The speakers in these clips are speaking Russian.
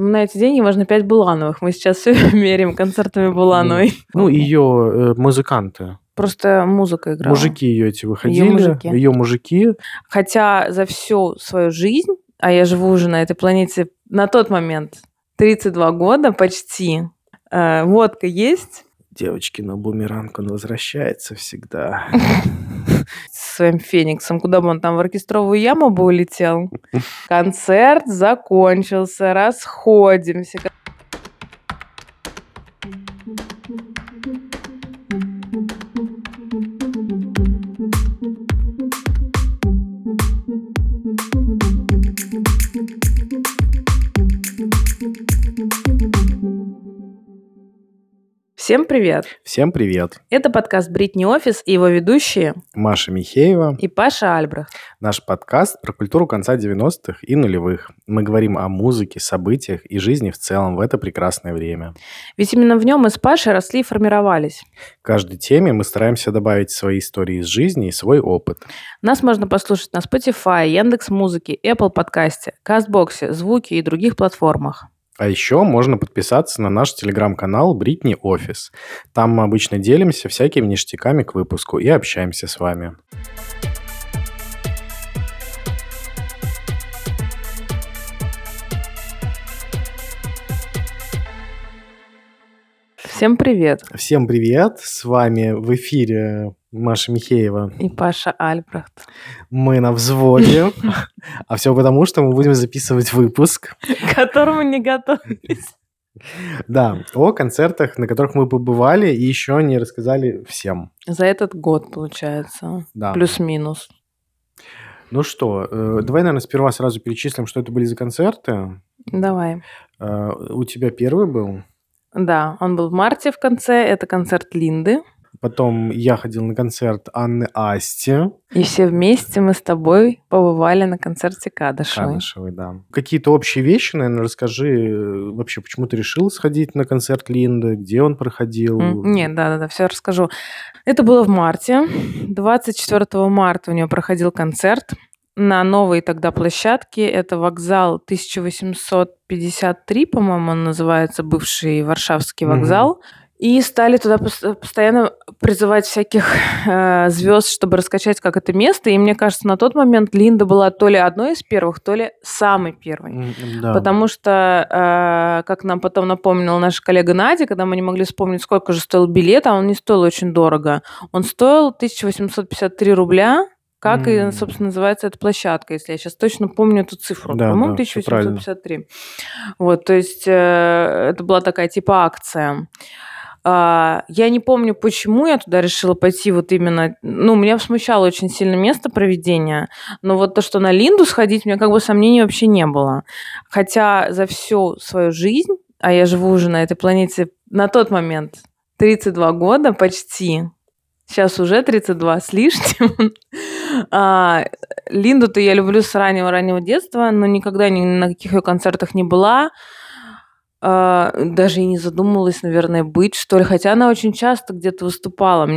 На эти деньги можно пять Булановых. Мы сейчас все меряем концертами Булановой. Ну, ее музыканты. Просто музыка играла. Мужики ее эти выходили. Её мужики. Ее мужики. Хотя за всю свою жизнь, а я живу уже на этой планете на тот момент 32 года почти, э, водка есть, Девочки, но бумеранг, он возвращается всегда. с своим фениксом, куда бы он там в оркестровую яму бы улетел. Концерт закончился, расходимся. Всем привет! Всем привет. Это подкаст «Бритни Офис» и его ведущие Маша Михеева. и Паша Альбрехт. Наш подкаст про культуру конца 90-х и нулевых. Мы говорим о музыке, событиях и жизни в целом в это прекрасное время. Ведь именно в нем мы с Пашей росли и формировались. В каждой теме мы стараемся добавить свои истории из жизни и свой опыт. Нас можно послушать на Spotify, Яндекс Музыке, Apple подкасте, Кастбоксе, Звуки и других платформах. А еще можно подписаться на наш телеграм-канал Бритни Офис. Там мы обычно делимся всякими ништяками к выпуску и общаемся с вами. Всем привет! Всем привет! С вами в эфире Маша Михеева. И Паша Альбрехт, Мы на взводе. А все потому, что мы будем записывать выпуск. к которому не готовились. Да, о концертах, на которых мы побывали и еще не рассказали всем. За этот год, получается. Да. Плюс-минус. Ну что, э, давай, наверное, сперва сразу перечислим, что это были за концерты. Давай. Э, У тебя первый был, Да, он был в марте в конце. Это концерт Линды. потом я ходил на концерт Анны Асти И все вместе мы с тобой побывали на концерте Кадышевой. Кадышевой, да. Какие-то общие вещи, наверное, расскажи э, вообще, почему ты решил сходить на концерт Линды, где он проходил. Нет, да-да-да, все расскажу. Это было в марте. 24 марта у нее проходил концерт на новой тогда площадке. Это вокзал 1853, по-моему, он называется, бывший Варшавский вокзал. И стали туда пос- постоянно призывать всяких э, звезд, чтобы раскачать как это место. И мне кажется, на тот момент Линда была то ли одной из первых, то ли самой первой. Да. Потому что, э, как нам потом напомнила наша коллега Надя, когда мы не могли вспомнить, сколько же стоил билет, а он не стоил очень дорого. Он стоил 1853 рубля, как и, М. собственно, называется эта площадка, если я сейчас точно помню эту цифру. Да, По-моему, да, всё правильно. 1853. Вот, то есть э, это была такая типа акция. А, Я не помню, почему я туда решила пойти вот именно... Ну, меня смущало очень сильно место проведения, но вот то, что на Линду сходить, у меня как бы сомнений вообще не было. Хотя за всю свою жизнь, а я живу уже на этой планете на тот момент 32 года почти, сейчас уже 32 с лишним, а, Линду-то я люблю с раннего-раннего детства, но никогда ни на каких ее концертах не была. А, Даже и не задумывалась, наверное, быть, что ли. Хотя она очень часто где-то выступала.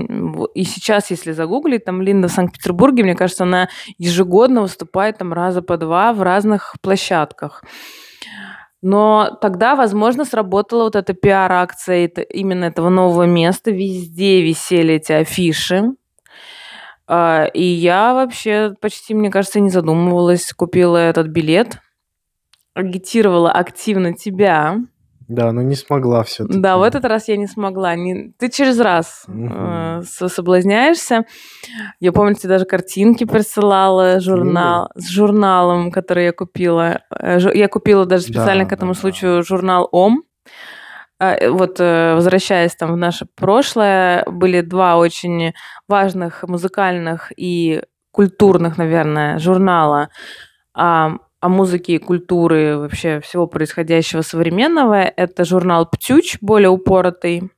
И сейчас, если загуглить, там Линда в Санкт-Петербурге, мне кажется, она ежегодно выступает там раза по два в разных площадках. Но тогда, возможно, сработала вот эта пиар-акция это- именно этого нового места. Везде висели эти афиши. А, И я вообще почти, мне кажется, не задумывалась. Купила этот билет. Агитировала активно тебя. Да, но не смогла все-таки. Да, в этот раз я не смогла. Не- Ты через раз Мгм. э, со- соблазняешься. Я помню, тебе даже картинки присылала, журнал с журналом, который я купила. Э, Я купила даже специально Да, к этому да, да. случаю журнал Ом. А, э, Вот, э, возвращаясь там в наше прошлое, были два очень важных музыкальных и культурных, наверное, журнала а, о музыке и культуре вообще всего происходящего современного. Это журнал «Птюч», более упоротый,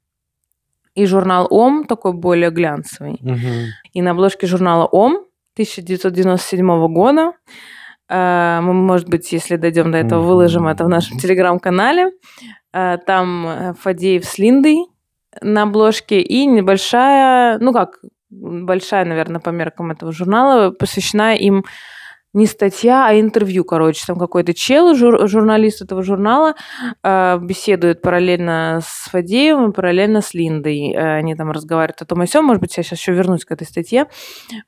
и журнал «Ом», такой более глянцевый. Мгм. И на обложке журнала «Ом» 1997 года мы, может быть, если дойдем до этого, выложим это в нашем телеграм-канале. Э, Там э, Фадеев с Линдой на обложке и небольшая, ну как, большая, наверное, по меркам этого журнала, посвящена им не статья, а интервью, короче. Там какой-то чел, жур, журналист этого журнала, э, беседует параллельно с Фадеевым, параллельно с Линдой. Э, они там разговаривают о том и сём. Может быть, я сейчас еще вернусь к этой статье.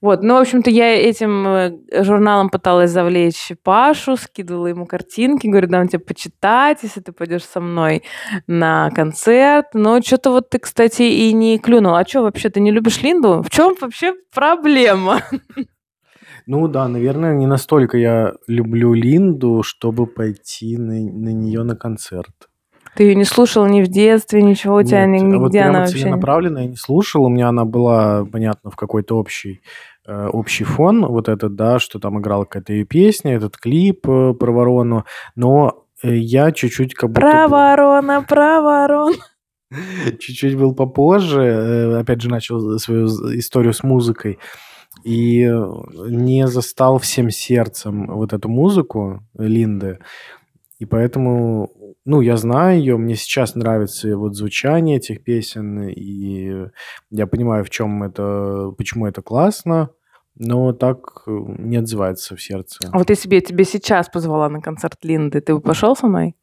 Вот. Ну, в общем-то, я этим э, журналом пыталась завлечь Пашу, скидывала ему картинки, говорю, дам тебе почитать, если ты пойдешь со мной на концерт. Но что-то вот ты, кстати, и не клюнул. А что, вообще, ты не любишь Линду? В чем вообще проблема? Ну да, наверное, не настолько я люблю Линду, чтобы пойти на, на нее на концерт. Ты ее не слушал ни в детстве, ничего у тебя Нет, нигде а вот прямо она вообще... целенаправленно я не слушал. У меня она была, понятно, в какой-то общий, э, общий фон, вот этот, да, что там играла какая-то ее песня, этот клип э, про ворону. Но э, я чуть-чуть как будто... Про ворона, про ворон. чуть-чуть был попозже, э, опять же начал свою историю с музыкой, и э, не застал всем сердцем вот эту музыку Линды, и поэтому, ну, я знаю ее, мне сейчас нравится вот звучание этих песен, и я понимаю, в чем это, почему это классно, но так э, не отзывается в сердце. А вот если бы я тебя сейчас позвала на концерт Линды, ты бы пошел со мной?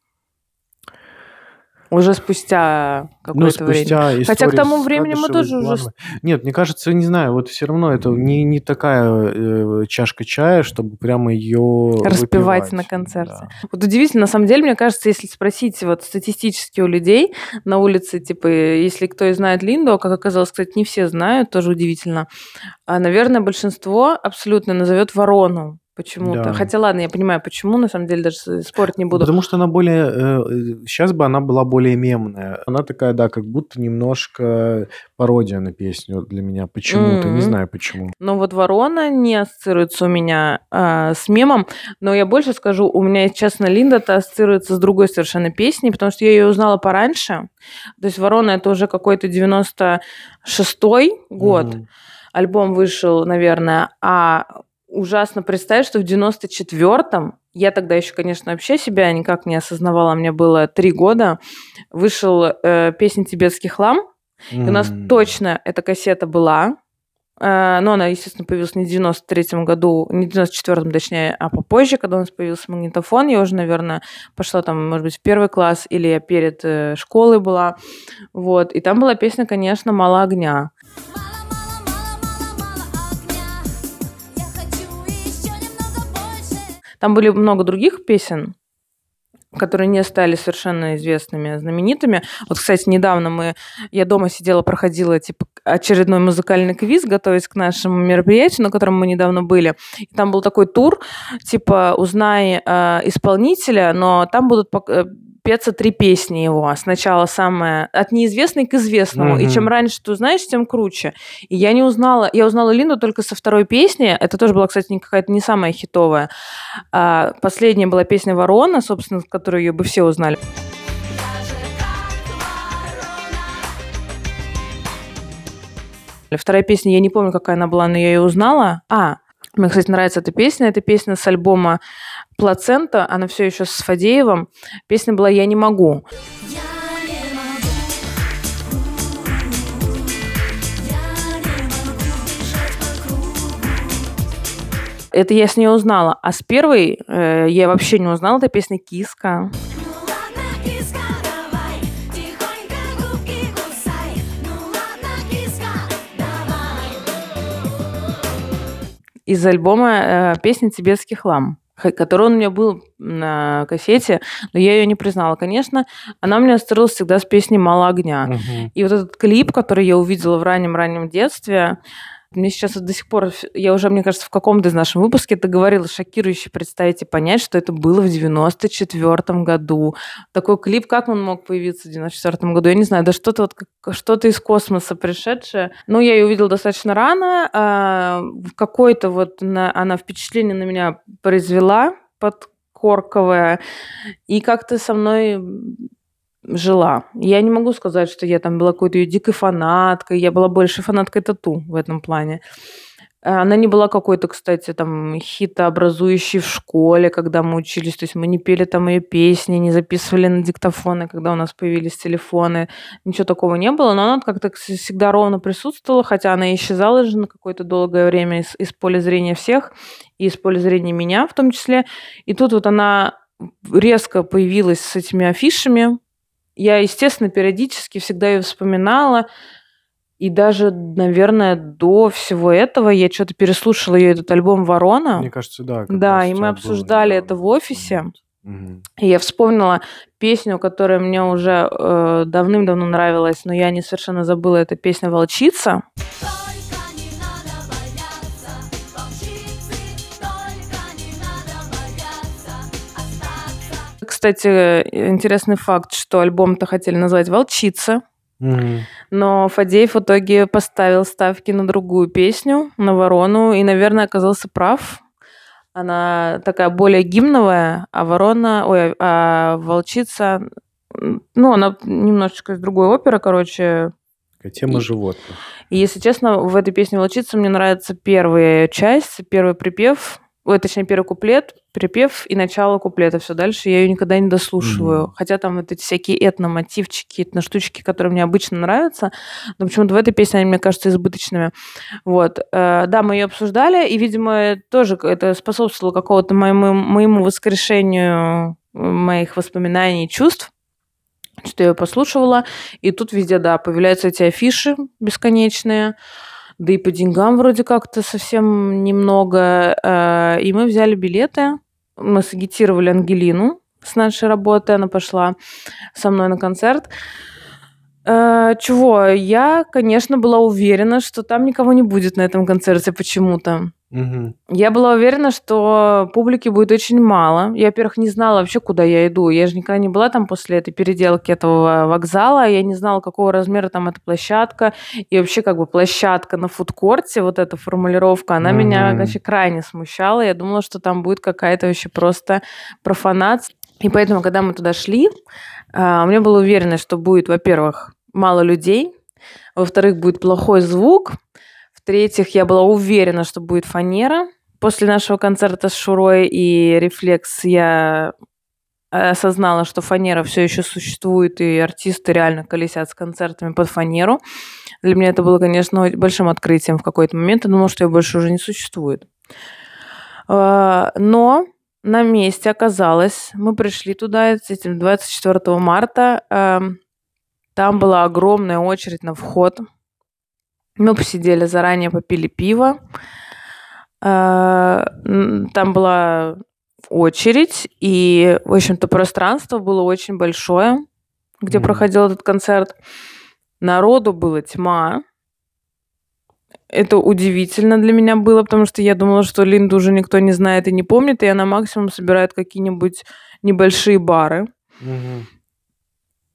Уже спустя Ну, какое-то время. спустя Хотя к тому времени мы тоже уже. Нет, мне кажется, не знаю, вот все равно это не, не такая э, чашка чая, чтобы прямо ее Распевать на концерте. Вот удивительно, на самом деле, мне кажется, если спросить вот статистически у людей на улице, типа, если кто и знает Линду, а как оказалось, кстати, не все знают, тоже удивительно, а, наверное, большинство абсолютно назовет ворону почему-то. Да. Хотя, ладно, я понимаю, почему, на самом деле, даже спорить не буду. Потому что она более... сейчас бы она была более мемная. Она такая, да, как будто немножко пародия на песню для меня. Почему-то, не Мгм. знаю почему. Но вот ворона не ассоциируется у меня а, с мемом. Но я больше скажу, у меня, честно, Линда-то ассоциируется с другой совершенно песней, потому что я ее узнала пораньше. То есть ворона это уже какой-то 96-й год. Мгм. Альбом вышел, наверное, а ужасно представить, что в 94-м, я тогда еще, конечно, вообще себя никак не осознавала, мне было три года, вышел э, песня «Тибетский хлам», и у нас точно эта кассета была. Э, Но она, естественно, появилась не в 93-м году, не в 94-м, точнее, а попозже, когда у нас появился магнитофон. Я уже, наверное, пошла там, может быть, в первый класс, или я перед э, школой была. Вот. И там была песня, конечно, «Мало огня». Там были много других песен, которые не стали совершенно известными, знаменитыми. Вот, кстати, недавно мы, я дома сидела, проходила типа очередной музыкальный квиз, готовясь к нашему мероприятию, на котором мы недавно были. И там был такой тур, типа «Узнай э, исполнителя», но там будут пок- э, петься три песни его. Сначала самое от неизвестной к известному. И Мгм. чем раньше ты узнаешь, тем круче. И я не узнала, я узнала Линду только со второй песни. Это тоже была, кстати, не какая-то не самая хитовая. А, последняя была песня «Ворона», собственно, с которой ее бы все узнали. Вторая песня, я не помню, какая она была, но я ее узнала. А, мне, кстати, нравится эта песня. Это песня с альбома «Плацента». Она все еще с Фадеевым. Песня была «Я не могу». Это я с нее узнала. А с первой э, я вообще не узнала. Это песня «Киска». Из альбома э, песня «Тибетский хлам», который у меня был на кассете, но я ее не признала. Конечно, она у меня ассоциировалась всегда с песней «Мало огня». Мгм. И вот этот клип, который я увидела в раннем-раннем детстве, мне сейчас до сих пор, я уже, мне кажется, в каком-то из наших выпуске это говорила, шокирующе представить и понять, что это было в 94 году. Такой клип, как он мог появиться в 94 году? Я не знаю, да что-то вот, что-то из космоса пришедшее. Ну, я ее увидела достаточно рано. а, в какой-то вот на- она впечатление на меня произвела подкорковое. И как-то со мной жила. Я не могу сказать, что я там была какой-то ее дикой фанаткой. Я была больше фанаткой тату в этом плане. Э, Она не была какой-то, кстати, там хитообразующей в школе, когда мы учились. То есть мы не пели там ее песни, не записывали на диктофоны, когда у нас появились телефоны. Ничего такого не было, но она как-то всегда ровно присутствовала, хотя она исчезала же на какое-то долгое время из, из поля зрения всех, и из поля зрения меня в том числе. И тут вот она резко появилась с этими афишами. Я, естественно, периодически всегда ее вспоминала. И даже, наверное, до всего этого я что-то переслушала ее этот альбом «Ворона». Мне кажется, да. Да, и мы обсуждали было это в офисе. Мгм. И я вспомнила песню, которая мне уже э, давным-давно нравилась, но я не совершенно забыла. Это песня «Волчица». Кстати, интересный факт, что альбом-то хотели назвать «Волчица», Мгм. но Фадеев в итоге поставил ставки на другую песню, на «Ворону», и, наверное, оказался прав. Она такая более гимновая, а «Ворона», ой, а «Волчица», ну, она немножечко из другой оперы, короче, Тема И- животных. И, если честно, в этой песне «Волчица» мне нравится первая часть, первый припев, ой, точнее, первый куплет, припев и начало куплета. Все дальше я ее никогда не дослушиваю. Мгм. Хотя там вот эти всякие этномотивчики, этноштучки, которые мне обычно нравятся, но почему-то в этой песне они мне кажутся избыточными. Вот. Э, Да, мы ее обсуждали, и, видимо, тоже это способствовало какому-то моему, моему воскрешению э, моих воспоминаний и чувств что я ее послушивала, и тут везде, да, появляются эти афиши бесконечные, да и по деньгам вроде как-то совсем немного. э, И мы взяли билеты, мы сагитировали Ангелину с нашей работы, она пошла со мной на концерт. Э, Чего? Я, конечно, была уверена, что там никого не будет на этом концерте почему-то. Я была уверена, что публики будет очень мало. Я, во-первых, не знала вообще, куда я иду. Я же никогда не была там после этой переделки этого вокзала. Я не знала, какого размера там эта площадка. И вообще, как бы, площадка на фудкорте, вот эта формулировка, она меня вообще крайне смущала. Я думала, что там будет какая-то вообще просто профанация. И поэтому, когда мы туда шли, а, у меня была уверенность, что будет, во-первых, мало людей, во-вторых, будет плохой звук, в-третьих, я была уверена, что будет фанера. После нашего концерта с Шурой и Рефлекс я осознала, что фанера все еще существует, и артисты реально колесят с концертами под фанеру. Для меня это было, конечно, большим открытием в какой-то момент. Я думала, что ее больше уже не существует. А, Но на месте оказалось, мы пришли туда с этим 24 марта. эм, Там была огромная очередь на вход. Мы посидели заранее, попили пиво. Э, Там была очередь, и, в общем-то, пространство было очень большое, где Мгм. проходил этот концерт. Народу было тьма. Это удивительно для меня было, потому что я думала, что Линду уже никто не знает и не помнит, и она максимум собирает какие-нибудь небольшие бары. Мгм.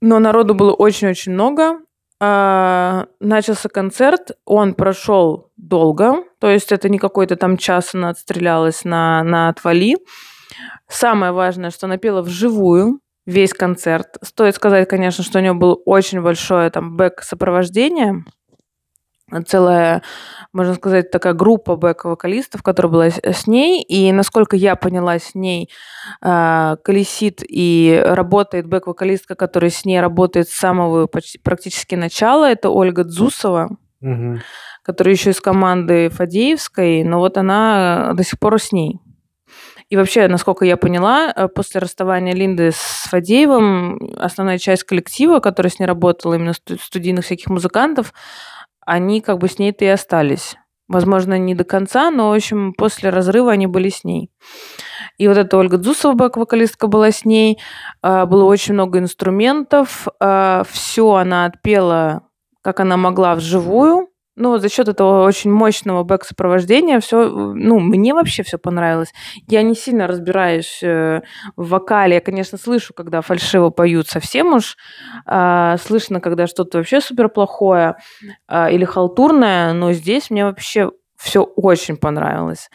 Но народу было очень-очень много. А, Начался концерт, он прошел долго, то есть это не какой-то там час она отстрелялась на, на отвали. Самое важное, что она пела вживую весь концерт. Стоит сказать, конечно, что у нее было очень большое там бэк-сопровождение, целая, можно сказать, такая группа бэк-вокалистов, которая была с ней. И насколько я поняла, с ней а, колесит и работает бэк-вокалистка, которая с ней работает с самого почти, практически начала. Это Ольга Дзусова, Мгм. которая еще из команды Фадеевской, но вот она до сих пор с ней. И вообще, насколько я поняла, э, после расставания Линды с Фадеевым, основная часть коллектива, который с ней работал, именно сту- студийных всяких музыкантов, они как бы с ней-то и остались. Возможно, не до конца, но, в общем, после разрыва они были с ней. И вот эта Ольга Дзусова, бэк-вокалистка, была с ней. А, Было очень много инструментов. Все она отпела, как она могла, вживую. Вот за счет этого очень мощного бэк-сопровождения все, ну, мне вообще все понравилось. Я не сильно разбираюсь э, в вокале. Я, конечно, слышу, когда фальшиво поют совсем уж. а, Слышно, когда что-то вообще супер плохое а, или халтурное. Но здесь мне вообще все очень понравилось.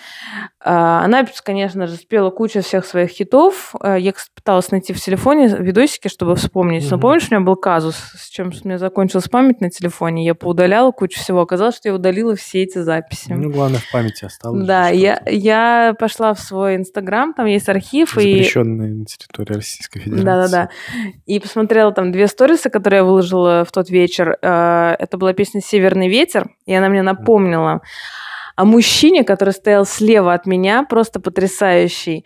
А, Она, конечно же, спела кучу всех своих хитов. А, Я пыталась найти в телефоне видосики, чтобы вспомнить. Но помнишь, у меня был казус, с чем у меня закончилась память на телефоне. Я поудаляла кучу всего. Оказалось, что я удалила все эти записи. Ну, главное, в памяти осталось. Да, я, я пошла в свой инстаграм, там есть архив, и Запрещенное на территории Российской Федерации. да-да-да. И посмотрела там две сторисы, которые я выложила в тот вечер. Э, Это была песня «Северный ветер», и она мне напомнила о мужчине, который стоял слева от меня, просто потрясающий.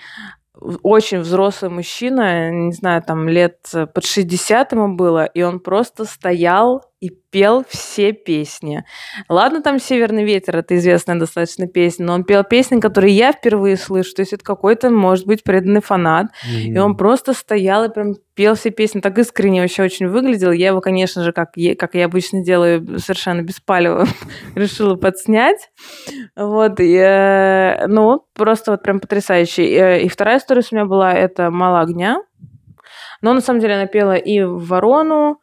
Очень взрослый мужчина, не знаю, там лет э, под 60 ему было, и он просто стоял и пел все песни. Ладно, там «Северный ветер» — это известная достаточно песня, но он пел песни, которые я впервые слышу, то есть это какой-то, может быть, преданный фанат. И он просто стоял и прям пел все песни, так искренне вообще очень выглядел. Я его, конечно же, как, я- как я обычно делаю, совершенно беспалево решила подснять. Вот, и, э, ну, просто вот прям потрясающий. Э, И вторая история у меня была, это «Мало огня». Но на самом деле она пела и «Ворону»,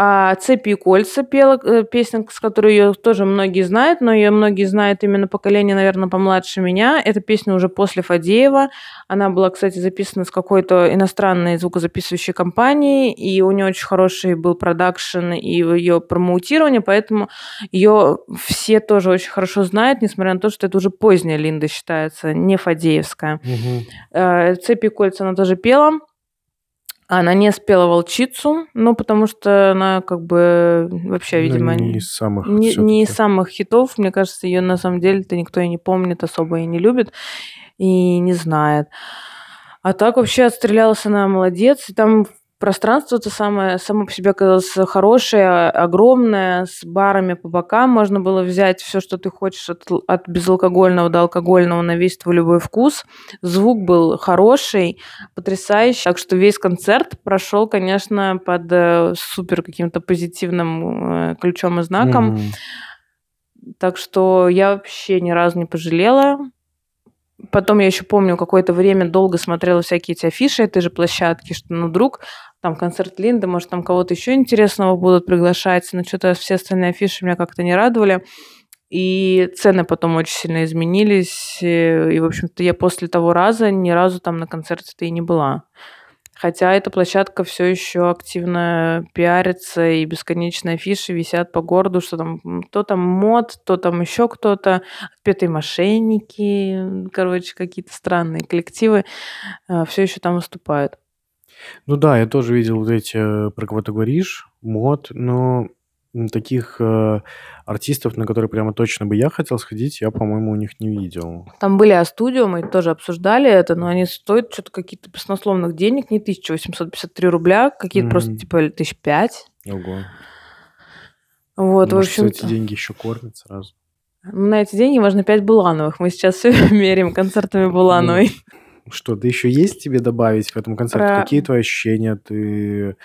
а «Цепи и кольца» пела э, песня, с которой ее тоже многие знают, но ее многие знают именно поколение, наверное, помладше меня. Эта песня уже после Фадеева. Она была, кстати, записана с какой-то иностранной звукозаписывающей компанией, и у нее очень хороший был продакшн и ее промоутирование, поэтому ее все тоже очень хорошо знают, несмотря на то, что это уже поздняя Линда считается, не Фадеевская. Э, «Цепи и кольца» она тоже пела. Она не спела «Волчицу», ну, потому что она как бы вообще, Ну, видимо, не из самых не, не из самых хитов. Мне кажется, ее на самом деле-то никто и не помнит особо и не любит, и не знает. А так вообще отстрелялась она молодец. И там пространство-то самое, само по себе оказалось хорошее, огромное, с барами по бокам. Можно было взять все, что ты хочешь от, от безалкогольного до алкогольного на весь твой любой вкус. Звук был хороший, потрясающий. Так что весь концерт прошел, конечно, под э, супер каким-то позитивным э, ключом и знаком. Мгм. Так что я вообще ни разу не пожалела. Потом я еще помню, какое-то время долго смотрела всякие эти афиши этой же площадки, что ну вдруг там концерт Линды, может, там кого-то еще интересного будут приглашать, но что-то все остальные афиши меня как-то не радовали. И цены потом очень сильно изменились. э, И, в общем-то, я после того раза ни разу там на концерте-то и не была. Хотя эта площадка все еще активно пиарится, и бесконечные афиши висят по городу, что там м, то там мод, то там еще кто-то, отпетые мошенники, короче, какие-то странные коллективы все еще там выступают. Ну да, я тоже видел вот эти, э, про кого ты говоришь, мод, но таких э, артистов, на которые прямо точно бы я хотел сходить, я, по-моему, у них не видел. Там были А-студио, мы тоже обсуждали это, но они стоят что-то какие-то баснословных денег, не 1853 рубля, какие-то просто Мгм. типа тысяч пять. Ого. Вот, в Может, общем эти деньги еще кормят сразу. на эти деньги можно 5 Булановых. Мы сейчас все меряем концертами Булановой. Что, да еще есть тебе добавить к этому концерту? Про- Какие твои ощущения? Ты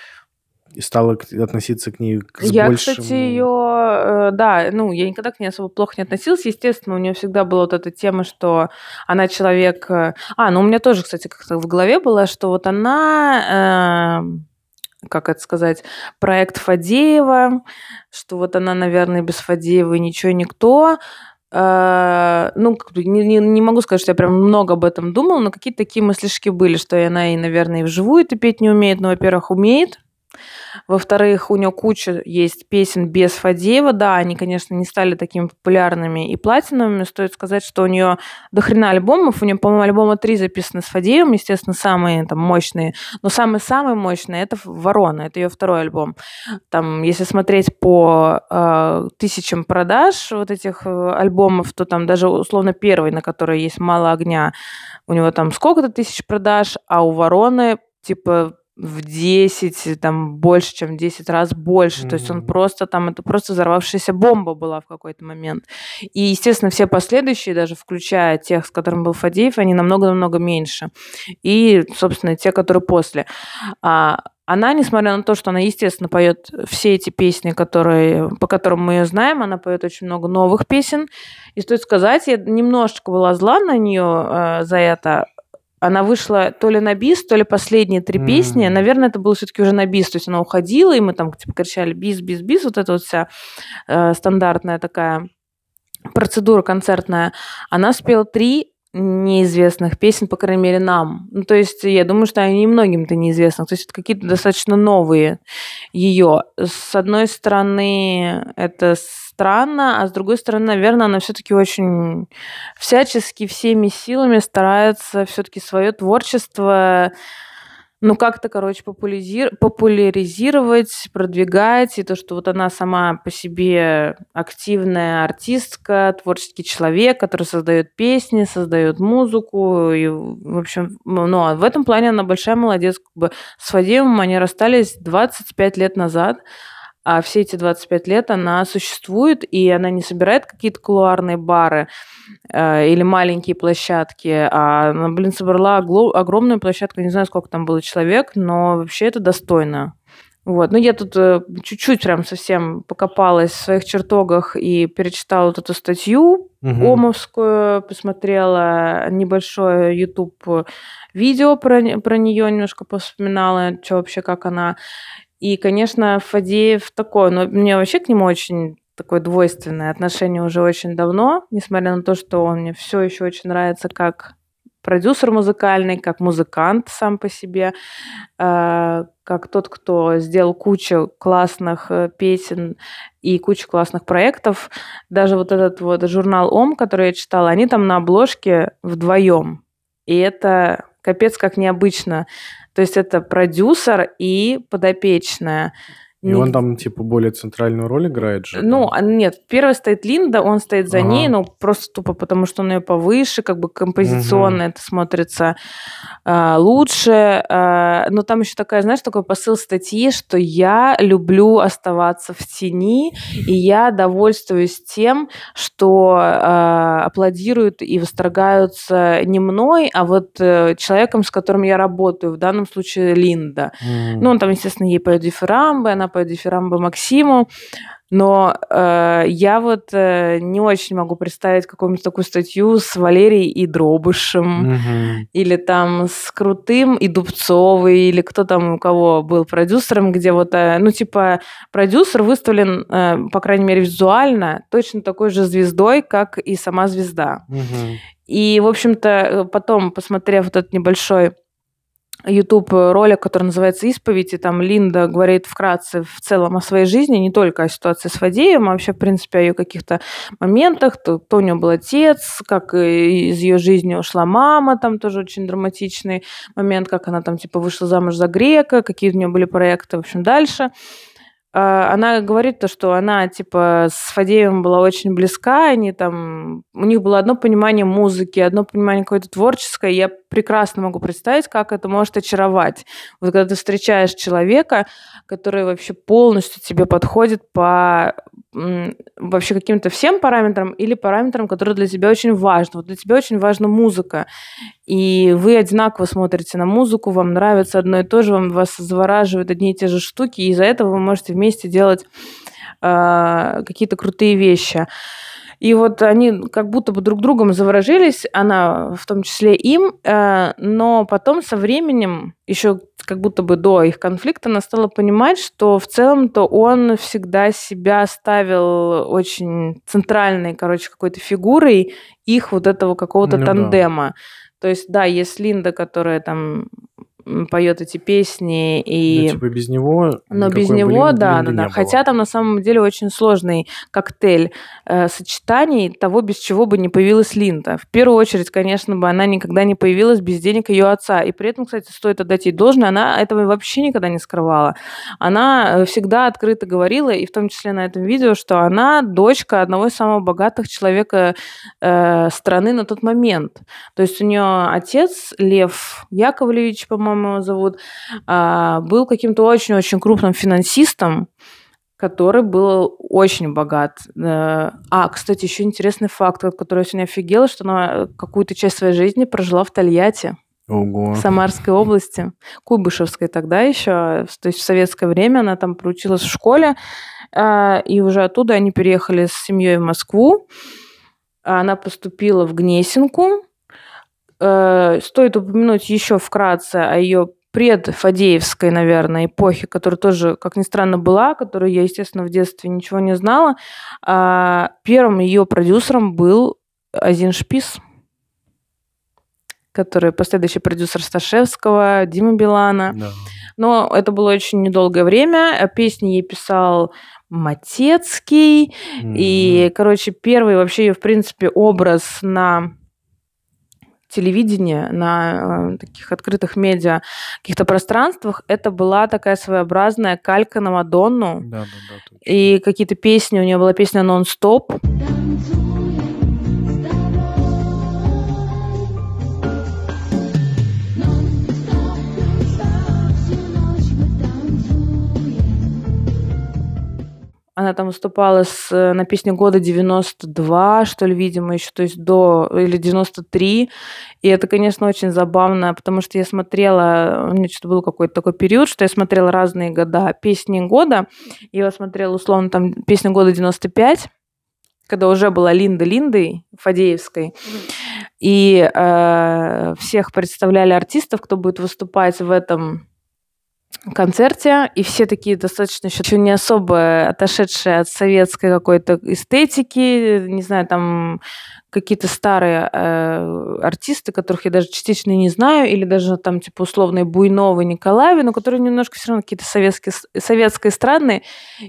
стала к- относиться к ней к- с Я, большим... кстати, ее, да, ну, я никогда к ней особо плохо не относилась. Естественно, у нее всегда была вот эта тема, что она человек... э, А, ну, у меня тоже, кстати, как-то в голове было, что вот она... эм, как это сказать, проект Фадеева, что вот она, наверное, без Фадеева ничего и никто. Э, Ну, как бы не, не- не могу сказать, что я прям много об этом думала, но какие-то такие мыслишки были, что и она, и, наверное, и вживую это петь не умеет, но, во-первых, умеет, во-вторых, у нее куча есть песен без Фадеева. Да, они, конечно, не стали такими популярными и платиновыми. Стоит сказать, что у нее дохрена альбомов. У нее, по-моему, альбома три записаны с Фадеевым, естественно, самые там мощные. Но самый-самый мощный это «Ворона», это ее второй альбом. Там, если смотреть по э, тысячам продаж вот этих э, альбомов, то там даже условно первый, на который есть «Мало огня», у него там сколько-то тысяч продаж, а у «Вороны» типа в 10, там больше, чем в 10 раз больше. То есть он Мгм. просто там, это просто взорвавшаяся бомба была в какой-то момент. И, естественно, все последующие, даже включая тех, с которым был Фадеев, они намного-намного меньше. И, собственно, те, которые после. А, она, несмотря на то, что она, естественно, поет все эти песни, которые, по которым мы ее знаем, она поет очень много новых песен. И стоит сказать, я немножечко была зла на нее э, за это. Она вышла то ли на бис, то ли последние три М. песни. Наверное, это было все-таки уже на бис. То есть она уходила, и мы там типа кричали бис, бис, бис. Вот эта вот вся э, стандартная такая процедура концертная, она спела три неизвестных песен, по крайней мере, нам. Ну, то есть я думаю, что они многим-то неизвестны. То есть это какие-то достаточно новые ее. С одной стороны, это странно, а с другой стороны, наверное, она все-таки очень всячески всеми силами старается все-таки свое творчество ну, как-то, короче, популяризир- популяризировать, продвигать, и то, что вот она сама по себе активная артистка, творческий человек, который создает песни, создает музыку, и, в общем, ну, а в этом плане она большая молодец. Как бы с Фадеевым они расстались 25 лет назад, а все эти 25 лет она существует, и она не собирает какие-то кулуарные бары э, или маленькие площадки, а она, блин, собрала огромную площадку, не знаю, сколько там было человек, но вообще это достойно. Вот. Ну, я тут э, чуть-чуть прям совсем покопалась в своих чертогах и перечитала вот эту статью Мгм. омовскую, посмотрела небольшое YouTube видео про, про нее, немножко повспоминала, что вообще, как она. И, конечно, Фадеев такой, но мне вообще к нему очень такое двойственное отношение уже очень давно, несмотря на то, что он мне все еще очень нравится как продюсер музыкальный, как музыкант сам по себе, э, как тот, кто сделал кучу классных э, песен и кучу классных проектов. Даже вот этот вот журнал ОМ, который я читала, они там на обложке вдвоем. И это капец как необычно. То есть это продюсер и подопечная. И Ник- он там, типа, более центральную роль играет же? ну, там? а, нет, первый стоит Линда, он стоит за Ага. ней, ну, просто тупо потому, что он ее повыше, как бы композиционно это смотрится а, лучше. а, но там еще такая, знаешь, такой посыл статьи, что я люблю оставаться в тени, и я довольствуюсь тем, что а, аплодируют и восторгаются не мной, а вот э, человеком, с которым я работаю, в данном случае Линда. М. Ну, он там, естественно, ей поет дифирамбы, она поет дифирамбы Максиму. Но э, я вот э, не очень могу представить какую-нибудь такую статью с Валерией и Дробышем, Мгм. или там с Крутым и Дубцовой, или кто там у кого был продюсером, где вот, э, ну, типа, продюсер выставлен, э, по крайней мере, визуально, точно такой же звездой, как и сама звезда. Мгм. И, в общем-то, э, потом, посмотрев вот этот небольшой YouTube ролик, который называется «Исповедь», и там Линда говорит вкратце в целом о своей жизни, не только о ситуации с Фадеем, а вообще, в принципе, о ее каких-то моментах, то, кто у нее был отец, как и из ее жизни ушла мама, там тоже очень драматичный момент, как она там, типа, вышла замуж за грека, какие у нее были проекты, в общем, дальше. А, Она говорит то, что она, типа, с Фадеевым была очень близка, они там... У них было одно понимание музыки, одно понимание какое-то творческое. Я прекрасно могу представить, как это может очаровать. Вот когда ты встречаешь человека, который вообще полностью тебе подходит по вообще каким-то всем параметрам или параметрам, которые для тебя очень важны. Вот для тебя очень важна музыка, и вы одинаково смотрите на музыку, вам нравится одно и то же, вам вас завораживают одни и те же штуки, и из-за этого вы можете вместе делать э, какие-то крутые вещи. И вот они как будто бы друг другом заворожились, она в том числе им, э, но потом со временем, еще как будто бы до их конфликта, она стала понимать, что в целом-то он всегда себя ставил очень центральной, короче, какой-то фигурой их вот этого какого-то Ну да. тандема. То есть, да, есть Линда, которая там поет эти песни и Ну, типа, без него... но без него, Блин- да, Линды да, да. не Хотя там на самом деле очень сложный коктейль э, сочетаний того, без чего бы не появилась Линда. В первую очередь, конечно, бы она никогда не появилась без денег ее отца. И при этом, кстати, стоит отдать ей должное, она этого вообще никогда не скрывала. Она э, всегда открыто говорила, и в том числе на этом видео, что она дочка одного из самых богатых человека э, страны на тот момент. То есть у нее отец Лев Яковлевич, по-моему, его зовут, а, был каким-то очень-очень крупным финансистом, который был очень богат. Э, А, кстати, еще интересный факт, от которого я сегодня офигела, что она какую-то часть своей жизни прожила в Тольятти, Ого. в Самарской области, Куйбышевской тогда еще, то есть в советское время она там проучилась в школе, а, и уже оттуда они переехали с семьей в Москву. Она поступила в Гнесинку. Э, Стоит упомянуть еще вкратце о ее предфадеевской, наверное, эпохи, которая тоже, как ни странно, была, которую я, естественно, в детстве ничего не знала. А, первым ее продюсером был Азин Шпис, который последующий продюсер Сташевского, Дима Билана. Да. Но это было очень недолгое время. А Песни ей писал Матецкий. И, короче, первый вообще ее, в принципе, образ на телевидении, на э, таких открытых медиа, каких-то пространствах, это была такая своеобразная калька на Мадонну. Да, да, да. точно. И какие-то песни, у нее была песня «Нон-стоп». Она там выступала с, э, на песне года 92, что ли, видимо, еще, то есть до, или 93. И это, конечно, очень забавно, потому что я смотрела, у меня что-то был какой-то такой период, что я смотрела разные года песни года. И я смотрела, условно, там, песню года 95, когда уже была Линда Линдой Фадеевской. И э, всех представляли артистов, кто будет выступать в этом концерте, и все такие достаточно еще не особо отошедшие от советской какой-то эстетики, не знаю, там какие-то старые э, артисты, которых я даже частично не знаю, или даже там типа условные Буйновы, Николаевы, но которые немножко все равно какие-то советские, советские страны.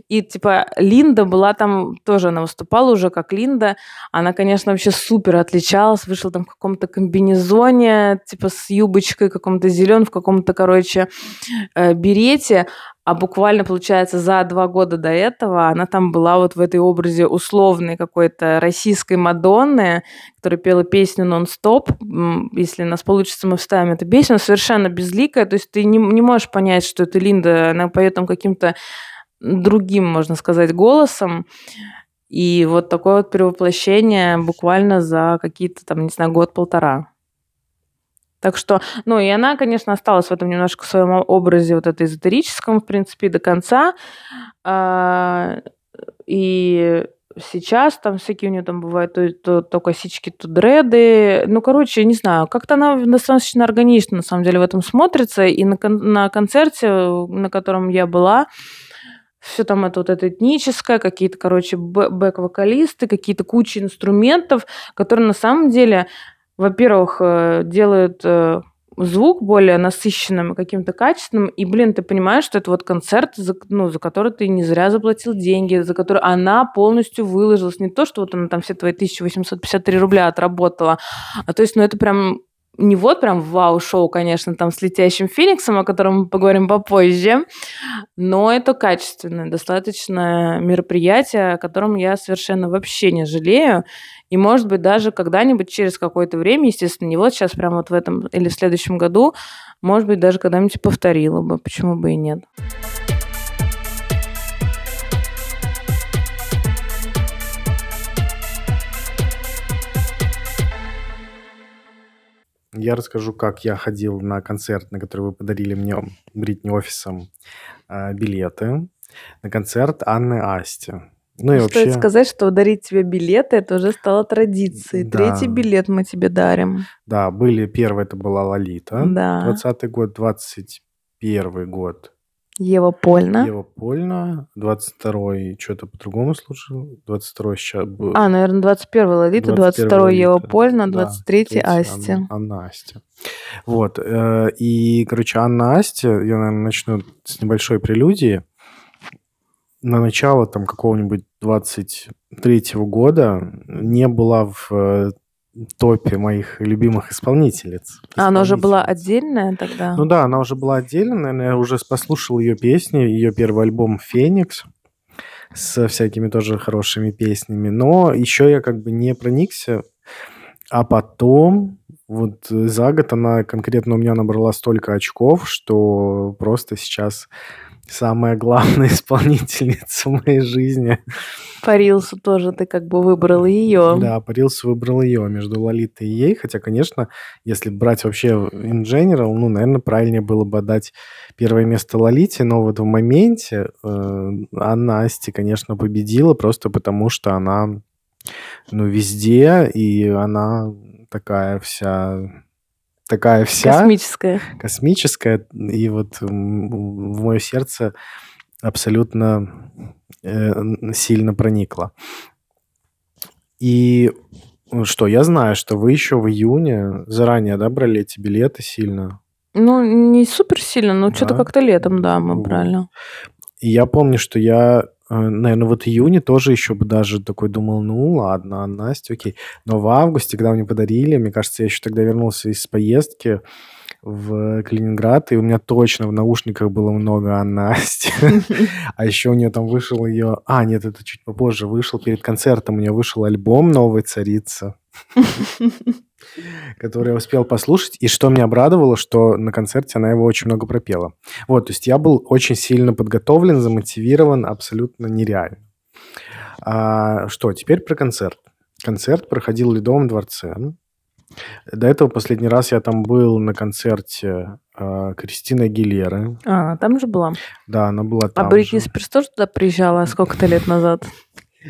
И типа Линда была там, тоже она выступала уже как Линда. Она, конечно, вообще супер отличалась, вышла там в каком-то комбинезоне, типа с юбочкой каком-то зеленом, в каком-то, короче, э, берете. А буквально, получается, за два года до этого она там была вот в этой образе условной какой-то российской Мадонны, которая пела песню «Нон-стоп». Если у нас получится, мы вставим эту песню. Совершенно безликая, то есть ты не, не можешь понять, что это Линда. Она поет там каким-то другим, можно сказать, голосом. И вот такое вот перевоплощение буквально за какие-то там, не знаю, год-полтора. Так что, ну, и она, конечно, осталась в этом немножко в своем образе вот это эзотерическом, в принципе, до конца. А, И сейчас там всякие у нее там бывают то, то, то косички, то дреды. Ну, короче, не знаю, как-то она достаточно органично, на самом деле, в этом смотрится. И на, кон- на концерте, на котором я была, все там это вот это этническое, какие-то, короче, бэ- бэк-вокалисты, какие-то куча инструментов, которые на самом деле, во-первых, э, делают э, звук более насыщенным и каким-то качественным, и, блин, ты понимаешь, что это вот концерт, за, ну, за который ты не зря заплатил деньги, за который она полностью выложилась. Не то, что вот она там все твои 1853 рубля отработала, а то есть, ну, это прям не вот прям вау-шоу, конечно, там с летящим фениксом, о котором мы поговорим попозже, но это качественное достаточно мероприятие, о котором я совершенно вообще не жалею. И, может быть, даже когда-нибудь через какое-то время, естественно, не вот сейчас прямо вот в этом или в следующем году, может быть, даже когда-нибудь повторила бы, почему бы и нет. Я расскажу, как я ходил на концерт, на который вы подарили мне Бритни офисом э, билеты. На концерт Анны Асти. Ну и Стоит вообще, сказать, что дарить тебе билеты, это уже стало традицией. Да. Третий билет мы тебе дарим. да, были первый, это была Лолита, Да. 20 год, 21 год Ева Польна. Ева Польна, 22-й что-то по-другому слушал, 22-й сейчас был. А, наверное, 21 Лолита, 21 22 Ева Польна, да, 23 третий Асти. Анна, Анна Асти. Вот. э, И, короче, Анна Асти, я, наверное, начну с небольшой прелюдии. На начало там какого-нибудь 23-го года не была в э, топе моих любимых исполнительниц. А она уже была отдельная тогда? Ну да, она уже была отдельно, наверное, я уже послушал ее песни, ее первый альбом «Феникс» со всякими тоже хорошими песнями, но еще я как бы не проникся, а потом вот э, за год она конкретно у меня набрала столько очков, что просто сейчас самая главная исполнительница моей жизни. По Рилсу тоже ты как бы выбрал ее. Да, Парилс выбрал ее между Лолитой и ей, хотя, конечно, если брать вообще in general, ну, наверное, правильнее было бы отдать первое место Лолите, но вот в моменте э, Анна Асти, конечно, победила просто потому, что она, ну, везде, и она такая вся такая вся Космическая. космическая, и вот в мое сердце абсолютно э, сильно проникла. И ну что, я знаю, что вы еще в июне заранее, да, брали эти билеты сильно. Ну, не супер сильно, но что-то Да? как-то летом, да, мы брали. И я помню, что я, наверное, вот июне тоже еще бы даже такой думал, ну ладно, Настя, окей. Но в августе, когда мне подарили, мне кажется, я еще тогда вернулся из поездки в Калининград, и у меня точно в наушниках было много о Насте. А еще у нее там вышел ее... А, нет, это чуть попозже вышел. Перед концертом у нее вышел альбом «Новая царица», который я успел послушать. И что меня обрадовало, что на концерте она его очень много пропела. Вот, то есть я был очень сильно подготовлен, замотивирован, абсолютно нереально. А, что, теперь про концерт. Концерт проходил в Ледовом дворце. До этого последний раз я там был на концерте а, Кристины Агилеры. А, там же была. Да, она была А там Бритни же. Спирс тоже туда приезжала сколько-то лет назад?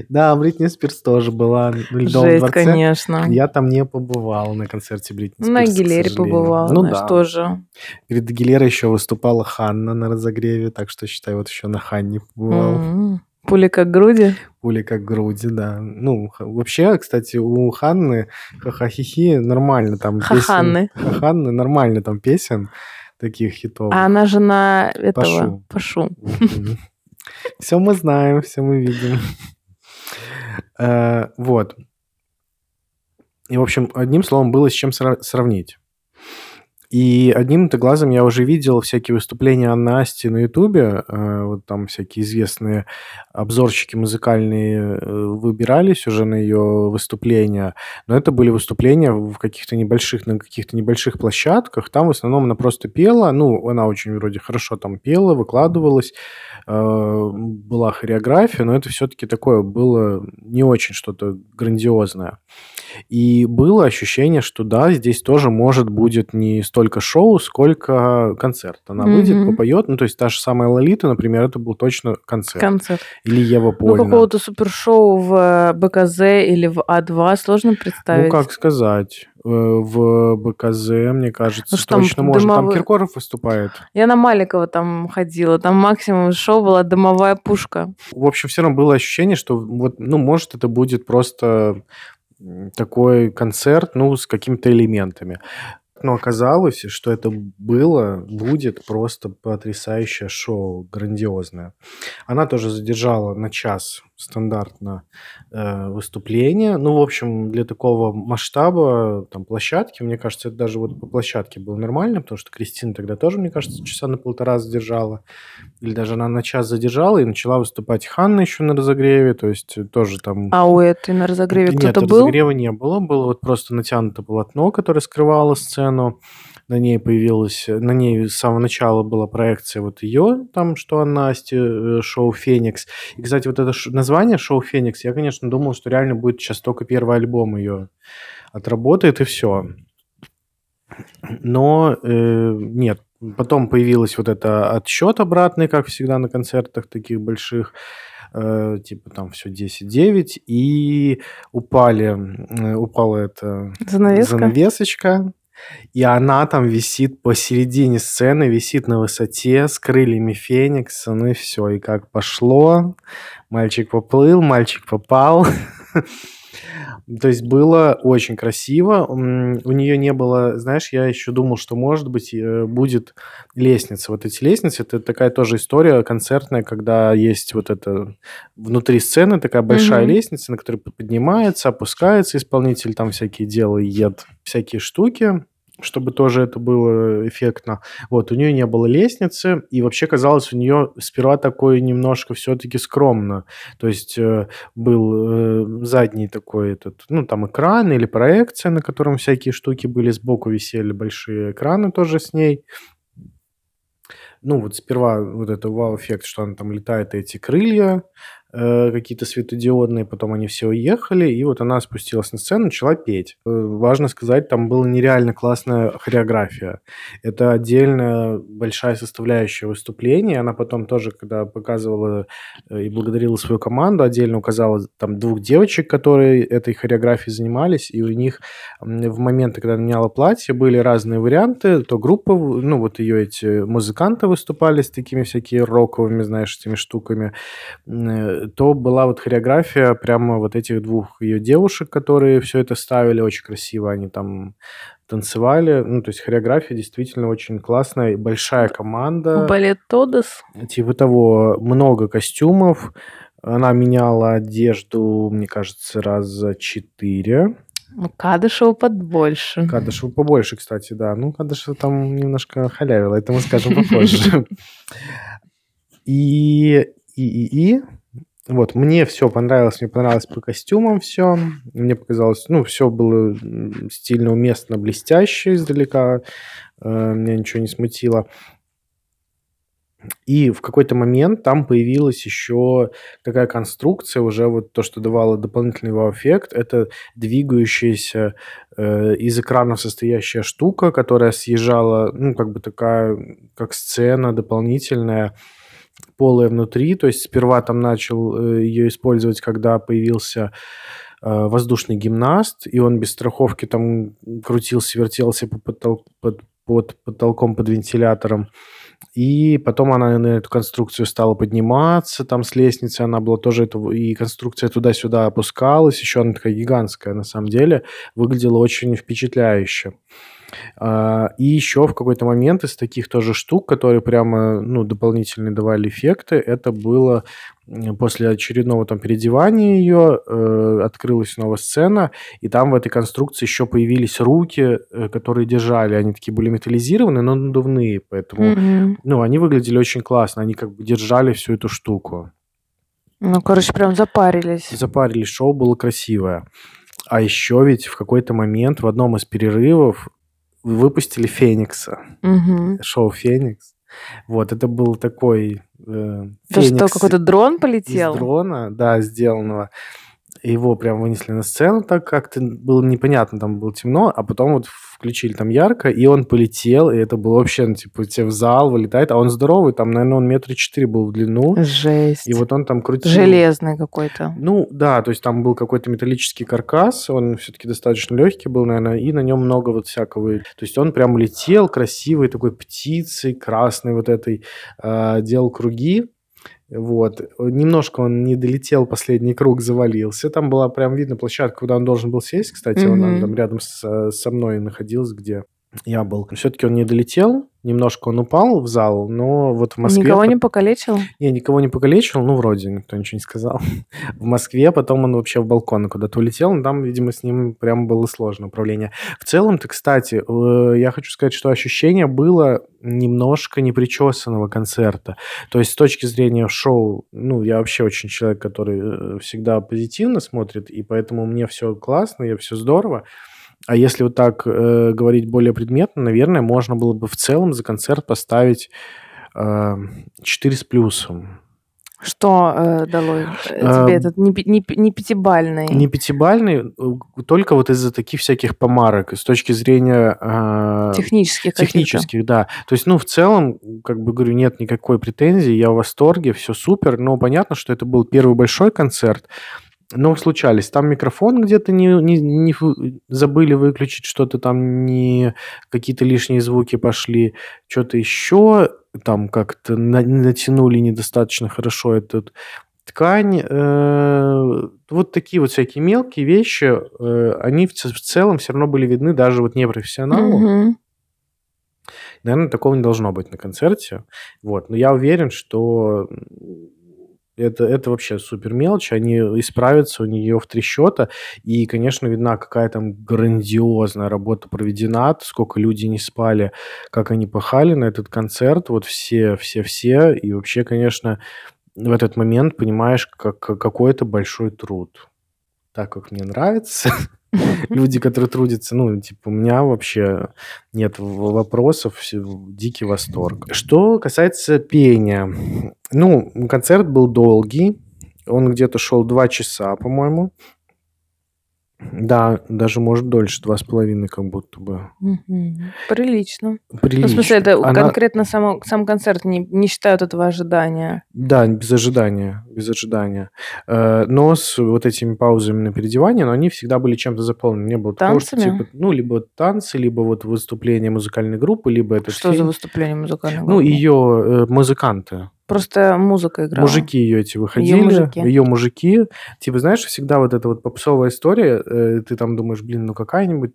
Да, Бритни Спирс тоже была в Ледовом Жесть, дворце. конечно. Я там не побывал на концерте Бритни Спирс, На Гилере побывала, Ну знаешь, да. тоже. Перед Гилерой еще выступала Ханна на разогреве, так что, считай, вот еще на Ханне побывал. М, Пули как груди. Пули как груди, да. Ну, вообще, кстати, у Ханны ха-ха-хи-хи нормально там песен. Хаханны. Хаханны нормально там песен таких хитов. А она жена этого, Пашу. Пашу. Все мы знаем, все мы видим. Э, Вот. И, в общем, одним словом, было с чем сра- сравнить. И одним-то глазом я уже видел всякие выступления Анны Асти на Ютубе. э, Вот там всякие известные обзорщики музыкальные э, выбирались уже на ее выступления. Но это были выступления в каких-то небольших, на каких-то небольших площадках. Там в основном она просто пела. Ну, она очень вроде хорошо там пела, выкладывалась. э, Была хореография, но это все-таки такое было не очень что-то грандиозное. И было ощущение, что да, здесь тоже может будет не столько шоу, сколько концерт. Она выйдет, Мгм. попоет. Ну, то есть та же самая Лолита, например, это был точно концерт. Концерт. Или Ева Ну, Польна. какого-то супершоу в э, БКЗ или в А2 сложно представить. Ну, как сказать, э, в БКЗ, мне кажется, Ну, что там точно можно. Там дымовые- Киркоров выступает. Я на Маликова там ходила. Там максимум шоу была дымовая пушка. В общем, все равно было ощущение, что вот, ну, может, это будет просто такой концерт, ну, с какими-то элементами. Но оказалось, что это было, будет просто потрясающее шоу, грандиозное. Она тоже задержала на час стандартно э, выступление. Ну, в общем, для такого масштаба там, площадки, мне кажется, это даже вот по площадке было нормально, потому что Кристина тогда тоже, мне кажется, часа на полтора задержала. Или даже она на час задержала и начала выступать Ханна еще на разогреве, то есть тоже там... А у этой на разогреве Нет, кто-то был? разогрева не было. Было вот просто натянуто полотно, которое скрывало сцену. На ней появилась... На ней с самого начала была проекция вот ее, там, что о Насте, э, шоу «Феникс». И, кстати, вот это название «Шоу Феникс», я, конечно, думал, что реально будет сейчас только первый альбом ее отработает, и все. Но э, нет. Потом появилась вот это отсчет обратный, как всегда на концертах таких больших, э, типа там все 10-9, и упали, э, упала эта Занавеска? занавесочка, и она там висит посередине сцены, висит на высоте с крыльями Феникса, ну и все, и как пошло, мальчик поплыл, мальчик попал. То есть было очень красиво. У нее не было, знаешь, я еще думал, что, может быть, э, будет лестница. Вот эти лестницы, это такая тоже история концертная, когда есть вот это внутри сцены такая большая Мгм. лестница, на которой поднимается, опускается исполнитель, там всякие делает всякие штуки, чтобы тоже это было эффектно. Вот, у нее не было лестницы, и вообще казалось, у нее сперва такое немножко все-таки скромно. То есть э, был э, задний такой этот, ну, там экран или проекция, на котором всякие штуки были, сбоку висели большие экраны тоже с ней. Ну, вот сперва вот это вау-эффект, что она там летает, эти крылья э, какие-то светодиодные, потом они все уехали, и вот она спустилась на сцену, начала петь. Э, важно сказать, там была нереально классная хореография. Это отдельно большая составляющая выступления. Она потом тоже, когда показывала э, и благодарила свою команду, отдельно указала там двух девочек, которые этой хореографией занимались, и у них в моменты, когда она меняла платье, были разные варианты. То группа, ну вот ее эти музыканты выступали с такими всякими роковыми, знаешь, этими штуками, то была вот хореография прямо вот этих двух ее девушек, которые все это ставили очень красиво, они там танцевали, ну, то есть хореография действительно очень классная, большая команда, Балет Тодос. типа того, много костюмов, она меняла одежду, мне кажется, раза четыре. Ну, Кадышева подбольше. Кадышева побольше, кстати, да. Ну, Кадышева там немножко халявила, это мы скажем попозже. И, и, и, и, вот, мне все понравилось, мне понравилось по костюмам все. Мне показалось, ну, все было стильно, уместно, блестяще издалека. Э, Меня ничего не смутило. И в какой-то момент там появилась еще такая конструкция, уже вот то, что давало дополнительный вау-эффект, это двигающаяся э, из экранов состоящая штука, которая съезжала, ну, как бы такая, как сцена дополнительная, полая внутри. То есть сперва там начал э, ее использовать, когда появился э, воздушный гимнаст, и он без страховки там крутился, вертелся по потол- под, под потолком, под вентилятором. И потом она на эту конструкцию стала подниматься, там с лестницы она была тоже, это, и конструкция туда-сюда опускалась, еще она такая гигантская на самом деле, выглядела очень впечатляюще. И еще в какой-то момент из таких тоже штук, которые прямо, ну, дополнительно давали эффекты, это было после очередного там переодевания ее, э, открылась снова сцена, и там в этой конструкции еще появились руки, э, которые держали, они такие были металлизированные, но надувные, поэтому, Мгм. ну, они выглядели очень классно, они как бы держали всю эту штуку. Ну, короче, прям запарились. Запарились, шоу было красивое. А еще ведь в какой-то момент в одном из перерывов выпустили Феникса. Мгм. Шоу Феникс. Вот, это был такой э, То, что Феникс какой-то дрон из полетел? дрона, да, сделанного. Его прям вынесли на сцену, так как-то было непонятно, там было темно, а потом вот включили там ярко, и он полетел, и это было вообще, ну, типа, тебе в зал вылетает, а он здоровый, там, наверное, он метра четыре был в длину, Жесть. и вот он там крутил. Железный какой-то. Ну, да, то есть там был какой-то металлический каркас, он все-таки достаточно легкий был, наверное, и на нем много вот всякого. То есть он прям летел красивой такой птицей, красной вот этой, э, делал круги. Вот. Немножко он не долетел, последний круг завалился. Там была прям видно площадка, куда он должен был сесть, кстати. Он Мгм. там рядом с- со мной находился, где я был. Все-таки он не долетел, немножко он упал в зал, но вот в Москве... Никого не покалечил? не, никого не покалечил, ну, вроде, никто ничего не сказал. В Москве потом он вообще в балкон куда-то улетел, но там, видимо, с ним прям было сложно управление. В целом-то, кстати, э, я хочу сказать, что ощущение было немножко непричесанного концерта. То есть с точки зрения шоу, ну, я вообще очень человек, который э, всегда позитивно смотрит, и поэтому мне все классно, и все здорово. А если вот так э, говорить более предметно, наверное, можно было бы в целом за концерт поставить э, 4 с плюсом. Что э, дало э, Эм, тебе этот не, не, не пятибальный? Не пятибальный, только вот из-за таких всяких помарок, с точки зрения э, Технических технических, да. То есть, ну, в целом, как бы говорю, нет никакой претензии, я в восторге, все супер, но понятно, что это был первый большой концерт, но случались. Там микрофон где-то не, не- не забыли выключить, что-то там не какие-то лишние звуки пошли, что-то еще там как-то на- натянули недостаточно хорошо этот ткань. э, вот такие вот всякие мелкие вещи, э, они в, ц- в целом все равно были видны даже вот непрофессионалу. Мгм. Наверное, такого не должно быть на концерте. Вот. Но я уверен, что м, это, это вообще супер мелочь. Они исправятся, у нее в три счета. И, конечно, видна, какая там грандиозная работа проведена, сколько люди не спали, как они пахали на этот концерт. Вот все, все, все. И вообще, конечно, в этот момент понимаешь, как, какой это большой труд. Так как мне нравится, люди, которые трудятся, ну, типа, у меня вообще нет вопросов, дикий восторг. Что касается пения, ну, концерт был долгий, Он где-то шел два часа, по-моему. Да, даже может дольше, два с половиной как будто бы. Мгм. Прилично. Прилично. Ну, в смысле, это Она- конкретно само- сам концерт, не, не считают этого ожидания. Да, без ожидания, без ожидания. Э, Но с вот этими паузами на переодевание, но они всегда были чем-то заполнены. Не было такого, что, Танцами? типа, ну, либо танцы, либо вот выступление музыкальной группы, либо это Что за выступление музыкального? Ну, ее музыканты, Просто музыка играла. мужики ее эти выходили, мужики. ее мужики. Типа, знаешь, всегда вот эта вот попсовая история, э, ты там думаешь, блин, ну какая-нибудь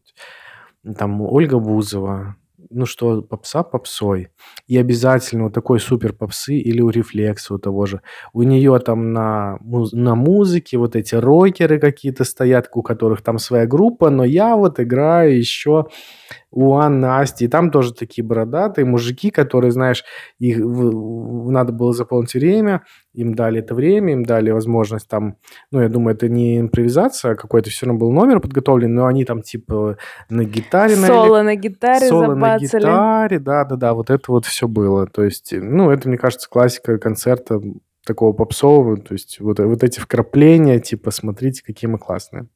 там Ольга Бузова, ну что, попса попсой. И обязательно вот такой супер попсы или у рефлекса у того же. У нее там на, муз- на музыке вот эти рокеры какие-то стоят, у которых там своя группа, но я вот играю еще у Анны Асти. И там тоже такие бородатые мужики, которые, знаешь, их надо было заполнить время, им дали это время, им дали возможность там, ну, я думаю, это не импровизация, а какой-то все равно был номер подготовлен, но они там типа на гитаре, на Соло на гитаре соло на забацали. гитаре, да-да-да, вот это вот все было. То есть, ну, это, мне кажется, классика концерта такого попсового, то есть вот, вот эти вкрапления, типа, смотрите, какие мы классные.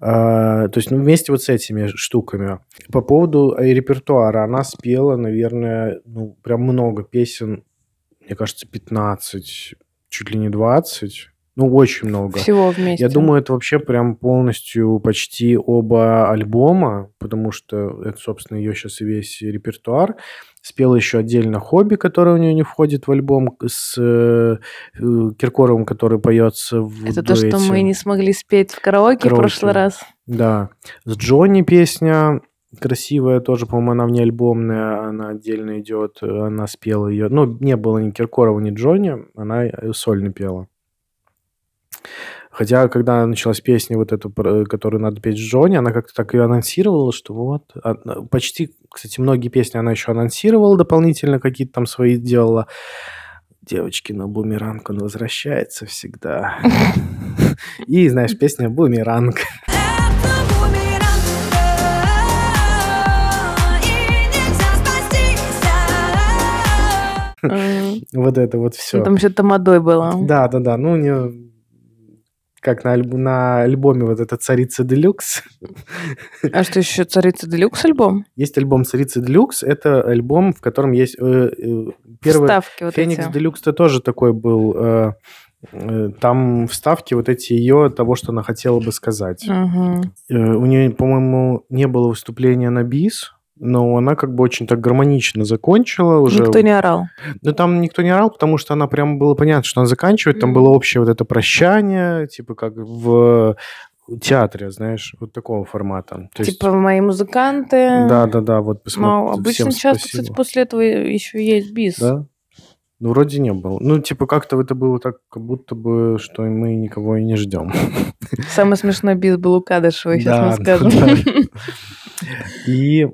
А, то есть, ну, вместе вот с этими штуками. По поводу э, репертуара, она спела, наверное, ну, прям много песен, мне кажется, 15, чуть ли не 20, ну, очень много. Всего вместе. Я думаю, это вообще прям полностью почти оба альбома, потому что это, собственно, ее сейчас и весь репертуар. Спела еще отдельно «Хобби», которое у нее не входит в альбом, с э, э, Киркоровым, который поется в Это то, что дуэте. мы не смогли спеть в караоке, в Караоке. прошлый раз. Да. С Джонни песня красивая тоже, по-моему, она не альбомная, она отдельно идет, она спела ее. Ну, не было ни Киркорова, ни Джонни, она э, сольно пела. Хотя, когда началась песня вот эту, про- которую надо петь с Джонни, она как-то так ее анонсировала, что вот... а, Почти, кстати, многие песни она еще анонсировала дополнительно, какие-то там свои делала. Девочки, но бумеранг, он возвращается всегда. И, знаешь, песня «Бумеранг». И. М, Вот это вот все. ну, Там еще тамадой было. Да, да, да. Ну, не... Как на, альб- на альбоме вот эта «Царица Делюкс». А что еще «Царица Делюкс» альбом? Есть альбом «Царица Делюкс». Это альбом, в котором есть... э, э, первый... Вставки вот «Феникс эти. Делюкс»-то тоже такой был. э, Там вставки вот эти ее, того, что она хотела бы сказать. Э, У нее, по-моему, не было выступления на бис, но она как бы очень так гармонично закончила уже. Никто не орал. Ну, там никто не орал, потому что она прям было понятно, что она заканчивает. Там было общее вот это прощание, типа как в театре, знаешь, вот такого формата. То есть, Типа мои музыканты. да, да, да, вот Ну, посмотри. обычно часто, кстати, после этого еще есть бис. Да? Ну, вроде не было. Ну, типа, как-то это было так, как будто бы, что мы никого и не ждем. Самый смешной бис был у Кадышева, сейчас Да, мы скажем. да, И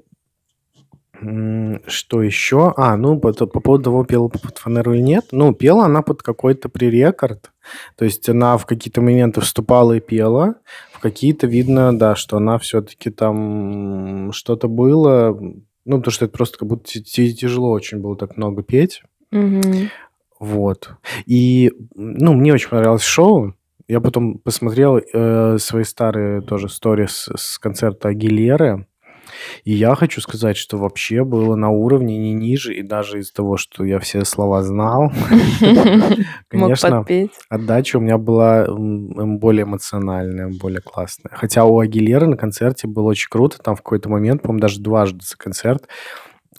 что еще? А, ну, по, по поводу того, пела под фанеру или нет. Ну, пела она под какой-то пререкорд. То есть она в какие-то моменты вступала и пела. В какие-то видно, да, что она все-таки там что-то было. Ну, потому что это просто как будто тяжело очень было так много петь. Мгм. Вот. И, ну, мне очень понравилось шоу. Я потом посмотрел э, свои старые тоже сторис с концерта Агилеры. И я хочу сказать, что вообще было на уровне не ниже, и даже из того, что я все слова знал, конечно, отдача у меня была более эмоциональная, более классная. Хотя у Агилеры на концерте было очень круто. Там в какой-то момент, по-моему, даже дважды за концерт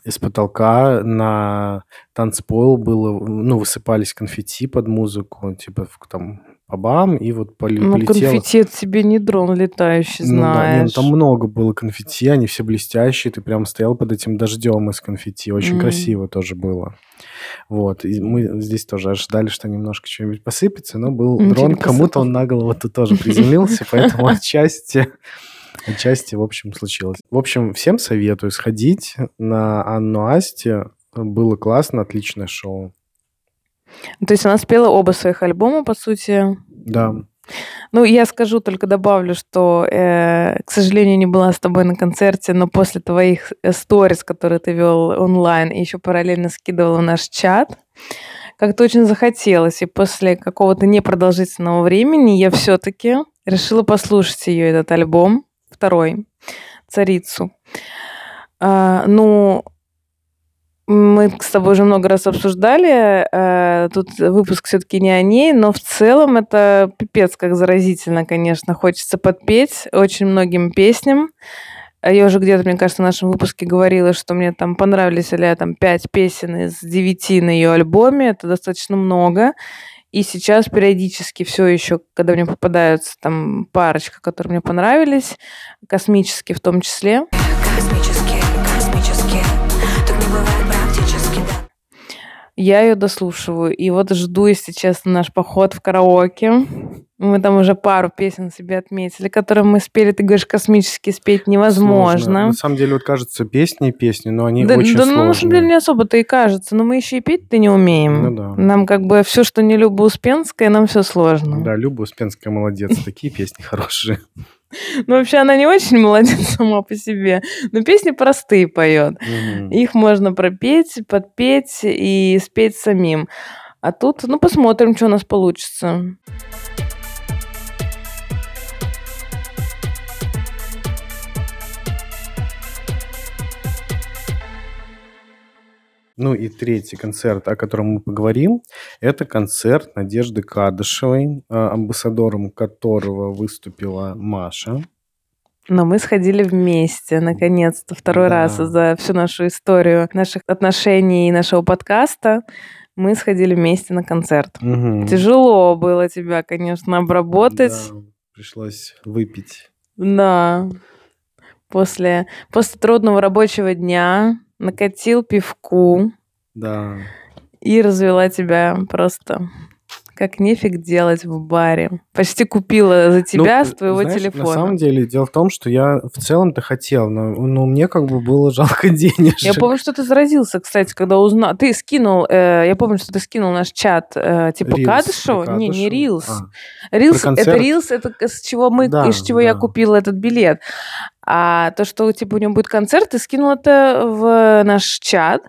из потолка на танцпол было, ну, высыпались конфетти под музыку, типа там бабам, и вот поли- Ну, полетело. конфетти это тебе не дрон летающий, Ну да, не, ну знаешь. там много было конфетти, они все блестящие, ты прям стоял под этим дождем из конфетти, очень М. красиво тоже было. Вот, и мы здесь тоже ожидали, что немножко что-нибудь посыпется, но был Ничего дрон, кому-то он на голову тут тоже приземлился, поэтому отчасти, отчасти, в общем, случилось. В общем, всем советую сходить на Анну Асти, было классно, отличное шоу. То есть она спела оба своих альбома, по сути. Да, Ну, я скажу, только добавлю, что, э, к сожалению, не была с тобой на концерте, но после твоих э, сторис, которые ты вел онлайн, и еще параллельно скидывал в наш чат, как-то очень захотелось. И после какого-то непродолжительного времени я все-таки решила послушать ее, этот альбом, второй, «Царицу». А, ну, мы с тобой уже много раз обсуждали, э, тут выпуск все-таки не о ней, но в целом это пипец как заразительно, конечно. Хочется подпеть очень многим песням. А Я уже где-то, мне кажется, в нашем выпуске говорила, что мне там понравились или там пять песен из девяти на ее альбоме. Это достаточно много. И сейчас периодически все еще, когда мне попадаются там парочка, которые мне понравились, космические в том числе, Космические, я ее дослушиваю. И вот жду, если честно, наш поход в караоке. Мы там уже пару песен себе отметили, которые мы спели. Ты говоришь, космически спеть невозможно. Сложно. На самом деле, вот кажется, песни и песни, но они да, очень да, сложные. ну, на самом деле, не особо-то и кажется. Но мы еще и петь-то не умеем. Ну да. Нам как бы все, что не Люба Успенская, нам все сложно. Да, Люба Успенская молодец, такие песни хорошие. Ну, вообще, она не очень молодец сама по себе. Но песни простые поет. Мгм. Их можно пропеть, подпеть и спеть самим. А тут, ну, посмотрим, что у нас получится. Ну и третий концерт, о котором мы поговорим, это концерт Надежды Кадышевой, а, амбассадором которого выступила Маша. Но мы сходили вместе, наконец-то, второй Да. раз за всю нашу историю наших отношений и нашего подкаста. Мы сходили вместе на концерт. Мгм. Тяжело было тебя, конечно, обработать. Да, пришлось выпить. Да. После, после трудного рабочего дня накатил пивку Да. и развела тебя просто как нефиг делать в баре. Почти купила за тебя Ну, с твоего знаешь, телефона. На самом деле, дело в том, что я в целом-то хотел, но, но мне как бы было жалко денежек. Я помню, что ты заразился, кстати, когда узнал. Ты скинул, э, я помню, что ты скинул наш чат, э, типа Рилс Кадышева. про Не, не. Рилс. А, Рилс, это? Рилс, это с чего мы, Да, из чего я да. купила этот билет. А то, что типа у него будет концерт, ты скинул это в наш чат.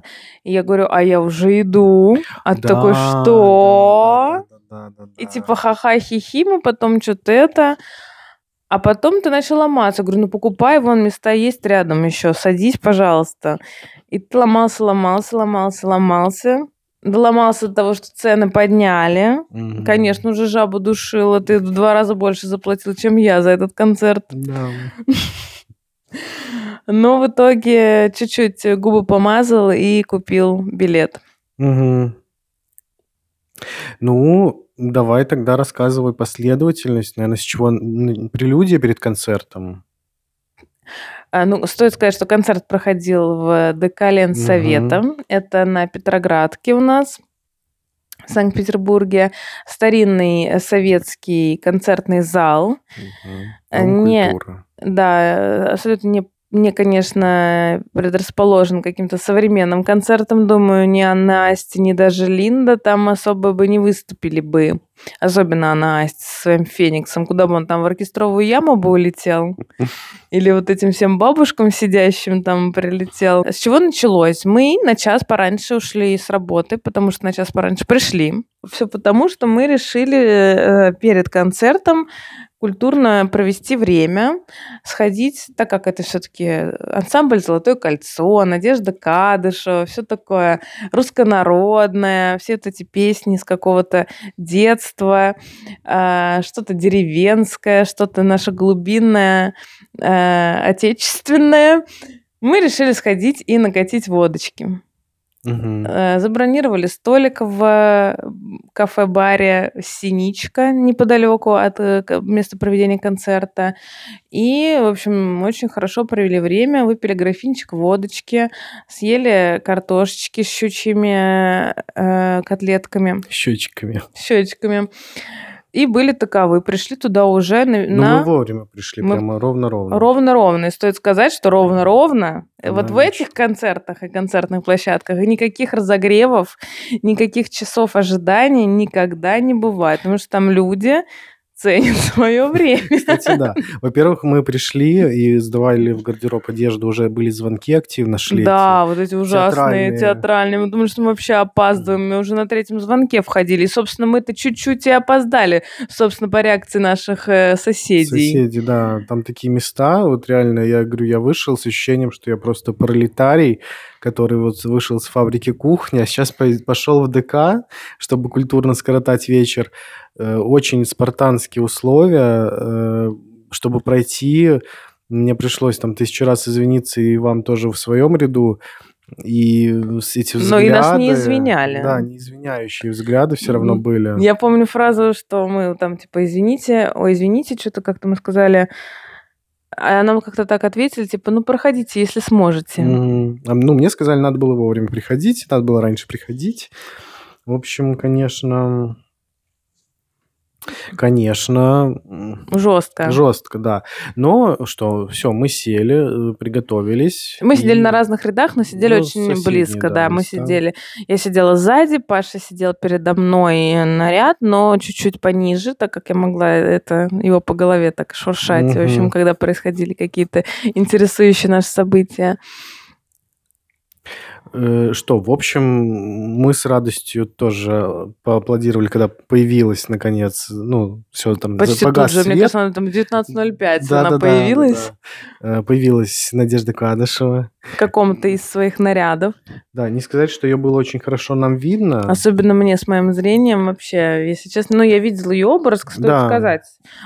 И я говорю, а я уже иду. А ты да, такой, что? да, да, да, да, И да. типа ха-ха, хихи, мы потом что-то это. А потом ты начал ломаться. Говорю, ну покупай, вон места есть рядом еще, садись, пожалуйста. И ты ломался, ломался, ломался, ломался. Доломался до того, что цены подняли. Мгм. Конечно, уже жабу душила. Ты в два раза больше заплатил, чем я за этот концерт. Да. Но в итоге чуть-чуть губы помазал и купил билет. Мгм. Ну, давай тогда рассказывай последовательность, наверное, с чего прелюдия перед концертом. А, Ну, стоит сказать, что концерт проходил в ДК Ленсовета. Это на Петроградке у нас, в Санкт-Петербурге. Старинный э, советский концертный зал. Дом не- культуры. Да, э, абсолютно не, не, конечно, предрасположен каким-то современным концертам. Думаю, ни Анна Асти, ни даже Линда там особо бы не выступили бы. Особенно Анна Асти со своим Фениксом. Куда бы он там в оркестровую яму бы улетел? Или вот этим всем бабушкам сидящим там прилетел. С чего началось? Мы на час пораньше ушли с работы, потому что на час пораньше пришли. Все потому, что мы решили э, перед концертом культурно провести время, сходить, так как это все-таки ансамбль «Золотое кольцо», Надежда Кадышева, все такое руссконародное, все вот эти песни с какого-то детства, а, что-то деревенское, что-то наше глубинное, э, отечественное. Мы решили сходить и накатить водочки. Э, Забронировали столик в кафе-баре «Синичка» неподалеку от э, места проведения концерта. И, в общем, очень хорошо провели время, выпили графинчик водочки, съели картошечки с щучьими э, котлетками, Счетчиками. щечками. И были таковы. Пришли туда уже на... Ну, на- мы вовремя пришли, Мы- прямо ровно-ровно. Ровно-ровно. И стоит сказать, что ровно-ровно э, вот в Да, этих концертах и концертных площадках никаких разогревов, никаких часов ожидания никогда не бывает. Потому что там люди ценит свое время. Кстати, да. Во-первых, мы пришли и сдавали в гардероб одежду, уже были звонки активно шли. Да, вот эти ужасные театральные. театральные. Мы думали, что мы вообще опаздываем. Мы уже на третьем звонке входили. И, собственно, мы-то чуть-чуть и опоздали, собственно, по реакции наших э, соседей. Соседи, да. Там такие места, вот реально, я говорю, я вышел с ощущением, что я просто пролетарий, который вот вышел с фабрики кухни, а сейчас пошел в ДК, чтобы культурно скоротать вечер. Э, Очень спартанские условия, э, чтобы пройти. Мне пришлось там тысячу раз извиниться и вам тоже в своем ряду. И эти Но взгляды... и нас не извиняли. Да, не извиняющие взгляды все равно были. Я помню фразу, что мы там типа извините, ой, извините, что-то как-то мы сказали. А нам как-то так ответили, типа, ну проходите, если сможете. А, Ну, мне сказали, надо было вовремя приходить, надо было раньше приходить. В общем, конечно, конечно, Жестко. жестко, да. Но что, все, мы сели, э, приготовились. Мы сидели и- на разных рядах, но сидели Ну, очень близко, да, да. Мы места. сидели. Я сидела сзади, Паша сидел передо мной на ряд, но чуть-чуть пониже, так как я могла это его по голове так шуршать. В общем, когда происходили какие-то интересующие наши события. Э, Что, в общем, мы с радостью тоже поаплодировали, когда появилась, наконец, ну, все там, Почти тут погас же, мне свет. кажется, она там в 19.05 Да, она да, да, появилась да. Э, Появилась Надежда Кадышева. в каком-то из своих нарядов. Да, не сказать, что ее было очень хорошо нам видно. Особенно мне с моим зрением вообще, если честно. Ну, я видела ее образ, стоит Да. сказать.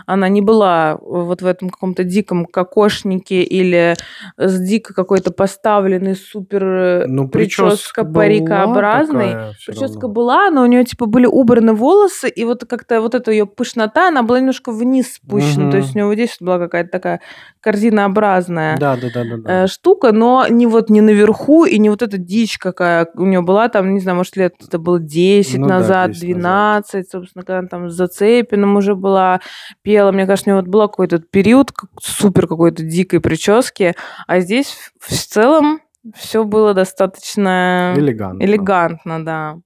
Она не была вот в этом каком-то диком кокошнике или с дико какой-то поставленной супер э, Ну, прическа парикообразной. всё Прическа равно. была, но у нее типа были убраны волосы, и вот как-то вот эта ее пышнота, она была немножко вниз спущена. Мгм. То есть у нее вот здесь была какая-то такая корзинообразная Да, да, да, да. да. э, штука, но не вот не наверху и не вот эта дичь какая у нее была там, не знаю, может лет это было 10 Ну да, назад, 10 назад. 12, собственно, когда она там с Зацепиным уже была, пела, мне кажется, у нее вот был какой-то период как- супер какой-то дикой прически, а здесь в целом все было достаточно Элегантно. элегантно, да.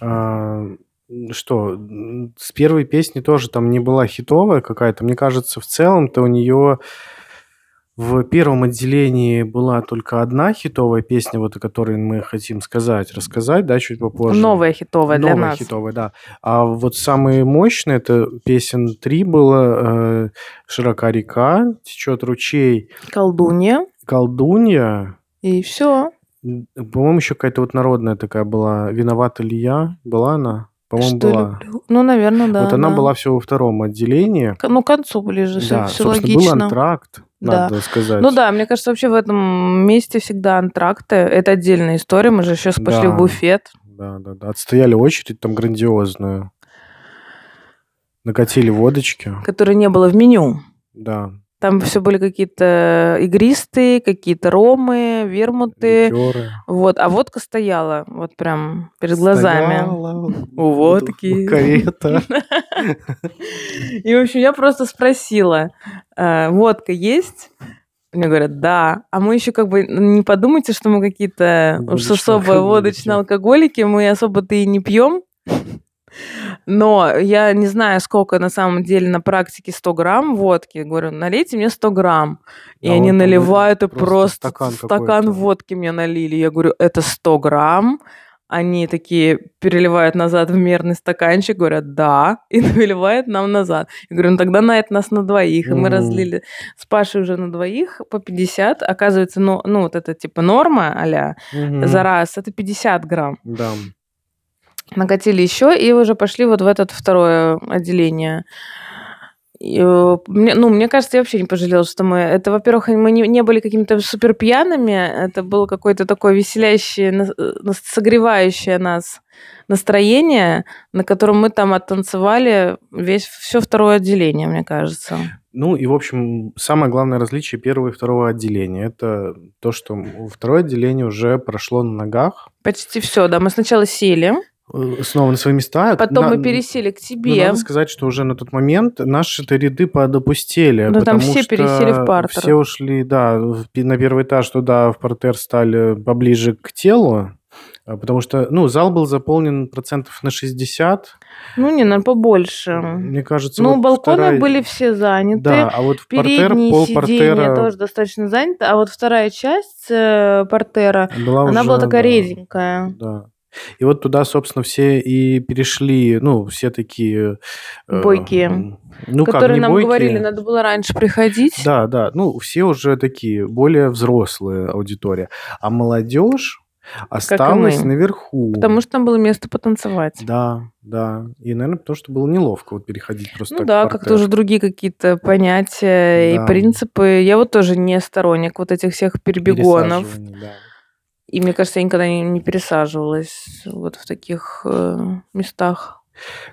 А, что, с первой песни тоже там не была хитовая какая-то. Мне кажется, в целом-то у нее в первом отделении была только одна хитовая песня, вот о которой мы хотим сказать, рассказать, да, чуть попозже. Новая хитовая для Новая нас. хитовая, да. А вот самые мощные, это песен три было э, «Широка река», «Течет ручей», Колдунья. «Колдунья», И все. По-моему, еще какая-то вот народная такая была. Виновата ли я? Была она? По-моему, Что была. люблю. Ну, наверное, да. вот она да. была все во втором отделении. К- Ну, к концу ближе, все, да, все собственно, логично. был антракт, Да. надо сказать. Ну да, мне кажется, вообще в этом месте всегда антракты. Это отдельная история. Мы же сейчас пошли Да. в буфет. Да, да, да. Отстояли очередь там грандиозную. Накатили водочки. которой не было в меню. Да. Там все были какие-то игристые, какие-то ромы, вермуты. Ликеры. Вот, а водка стояла вот прям перед глазами. Стояла У водки. Карета. И, в общем, я просто спросила, «Э, водка есть? Мне говорят, да. А мы еще как бы не подумайте, что мы какие-то уж особо водочные алкоголики, мы особо-то и не пьем. Но я не знаю, сколько на самом деле на практике 100 грамм водки. Говорю, налейте мне 100 грамм. И А они он там наливают, и просто просто стакан стакан, водки мне налили. Я говорю, это 100 грамм. Они такие переливают назад в мерный стаканчик, говорят, да, и наливают нам назад. Я говорю, ну тогда на это нас на двоих. И мы разлили с Пашей уже на двоих по 50. Оказывается, ну, ну вот это типа норма а за раз, это 50 грамм. Да. Накатили еще и уже пошли вот в это второе отделение. И, э, мне, ну, мне кажется, я вообще не пожалела, что мы... Это, во-первых, мы не, не были какими-то супер пьяными, это было какое-то такое веселящее, нас- э, согревающее нас настроение, на котором мы там оттанцевали весь все второе отделение, мне кажется. Ну и, в общем, самое главное различие первого и второго отделения – это то, что второе отделение уже прошло на ногах, Почти все, да. Мы сначала сели, снова на свои места. потом На- мы пересели к ну, тебе. надо сказать, что уже на тот момент наши-то ряды подопустели. Ну, там все пересели в партер. Все ушли, да, на первый этаж туда, в портер стали поближе к телу. А, Потому что, ну, зал был заполнен процентов на 60. Ну, не, наверное, побольше. Мне кажется, Ну, вот балконы вторая- были все заняты. Да, а вот в портер, пол портера тоже достаточно заняты. А вот вторая часть э, портера, была она уже, была такая да, реденькая. Да. И вот туда, собственно, все и перешли, ну, все такие... э, Бойкие. Ну, как, которые не нам бойкие. говорили, надо было раньше приходить. Да, да, ну, все уже такие, более взрослые аудитория. А молодежь осталась наверху. Потому что там было место потанцевать. Да, да. И, наверное, потому что было неловко вот переходить просто Ну да, как-то уже другие какие-то понятия Да. и принципы. Я вот тоже не сторонник вот этих всех перебегонов. Да. И мне кажется, я никогда не, не пересаживалась вот в таких э, местах.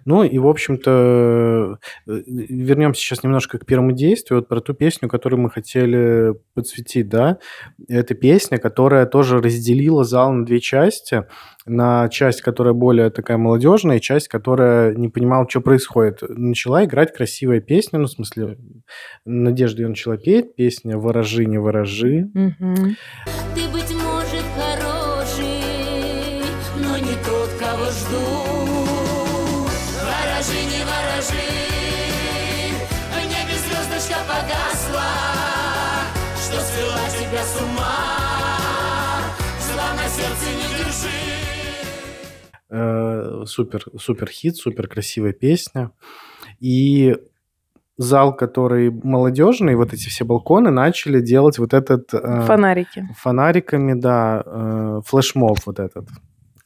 Ну и, в общем-то, э, вернемся сейчас немножко к первому действию, вот про ту песню, которую мы хотели подсветить, да. Это песня, которая тоже разделила зал на две части. На часть, которая более такая молодежная, и часть, которая не понимала, что происходит. Начала играть красивая песня, ну, в смысле, Надежда ее начала петь, песня «Ворожи, не ворожи». Мгм. Э, супер, супер хит, супер красивая песня. И зал, который молодежный, вот эти все балконы начали делать вот этот э, Фонарики. фонариками, да, э, флешмоб вот этот.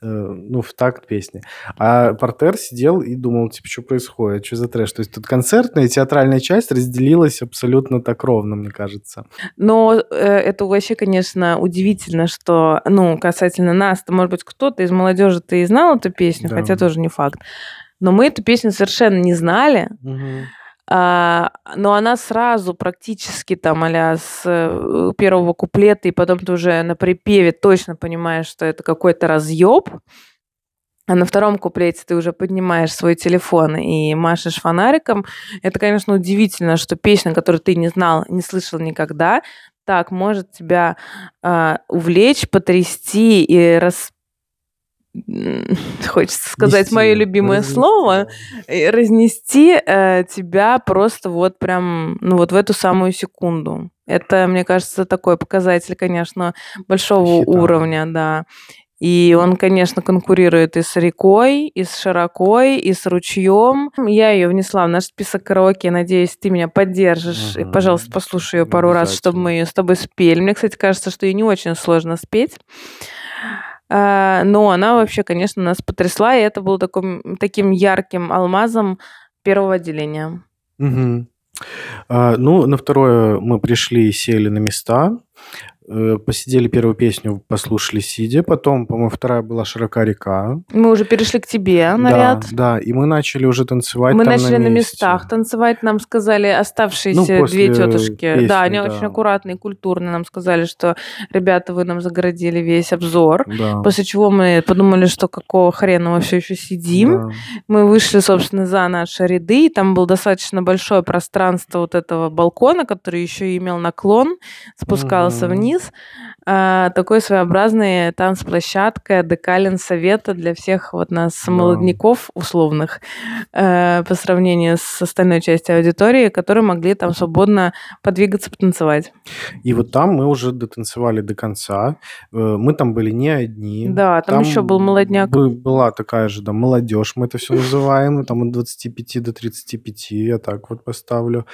Э, ну, в такт песни. А портер сидел и думал, типа, что происходит, что за трэш. То есть тут концертная и театральная часть разделилась абсолютно так ровно, мне кажется. Но э, это вообще, конечно, удивительно, что, ну, касательно нас, то, может быть, кто-то из молодежи то и знал эту песню, Да. хотя тоже не факт. Но мы эту песню совершенно не знали. А, но она сразу практически там а с э, первого куплета, и потом ты уже на припеве точно понимаешь, что это какой-то разъеб. А на втором куплете ты уже поднимаешь свой телефон и машешь фонариком. Это, конечно, удивительно, что песня, которую ты не знал, не слышал никогда, так может тебя а, увлечь, потрясти и рас... Хочется сказать Нести, мое любимое разнести, слово да. и разнести э, тебя просто вот прям, ну вот в эту самую секунду. Это, мне кажется, такой показатель, конечно, большого Хита. уровня, да. И он, конечно, конкурирует и с рекой, и с широкой, и с ручьем. Я ее внесла в наш список караоке. Надеюсь, ты меня поддержишь. И, Мгм. пожалуйста, послушай ее пару раз, чтобы мы ее с тобой спели. Мне, кстати, кажется, что ее не очень сложно спеть. А, Но она вообще, конечно, нас потрясла, и это было таким, таким ярким алмазом первого отделения. А, ну, на второе мы пришли и сели на места. Э, Посидели первую песню, послушали сидя. Потом, по-моему, вторая была «Широка река». Мы уже перешли к тебе на да, ряд. да, и мы начали уже танцевать Мы начали на, месте. местах танцевать, нам сказали оставшиеся Ну, две тетушки. песни, да, они да. очень аккуратные, культурные. Нам сказали, что ребята, вы нам загородили весь обзор. Да. После чего мы подумали, что какого хрена мы все еще сидим. Да. Мы вышли, собственно, за наши ряды, и там было достаточно большое пространство вот этого балкона, который еще и имел наклон, спускался Мгм. вниз. А, такой своеобразный танцплощадка, декален совета для всех вот нас Да. молодняков условных э, по сравнению с остальной частью аудитории, которые могли там свободно подвигаться, потанцевать. И вот там мы уже дотанцевали до конца. Э, Мы там были не одни. Да, там еще был молодняк. бы- Была такая же, да, молодежь, мы это все называем. Там от 25 до 35, я так вот поставлю.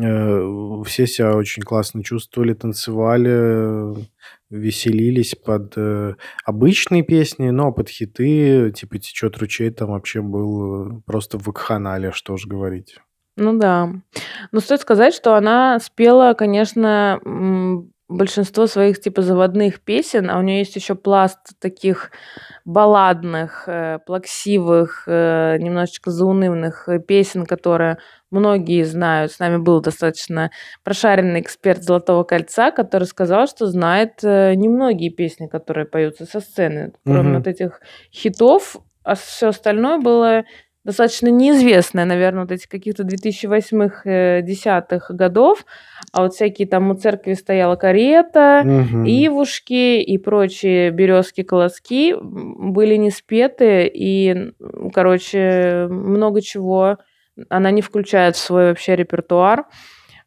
Э, Все себя очень классно чувствовали, танцевали, веселились под э, обычные песни, но под хиты, типа «Течет ручей» там вообще был э, просто в вакханале, что уж говорить. Ну да. Но стоит сказать, что она спела, конечно, большинство своих типа заводных песен, а у нее есть еще пласт таких балладных, э, плаксивых, э, немножечко заунывных э, песен, которые многие знают. С нами был достаточно прошаренный эксперт «Золотого кольца», который сказал, что знает э, немногие песни, которые поются со сцены. Кроме Мгм. вот этих хитов, а все остальное было достаточно неизвестная, наверное, вот эти каких-то 2008-10-х годов. А вот всякие там у церкви стояла карета, Мгм. ивушки и прочие березки, колоски м, были не спеты. И, короче, много чего она не включает в свой вообще репертуар.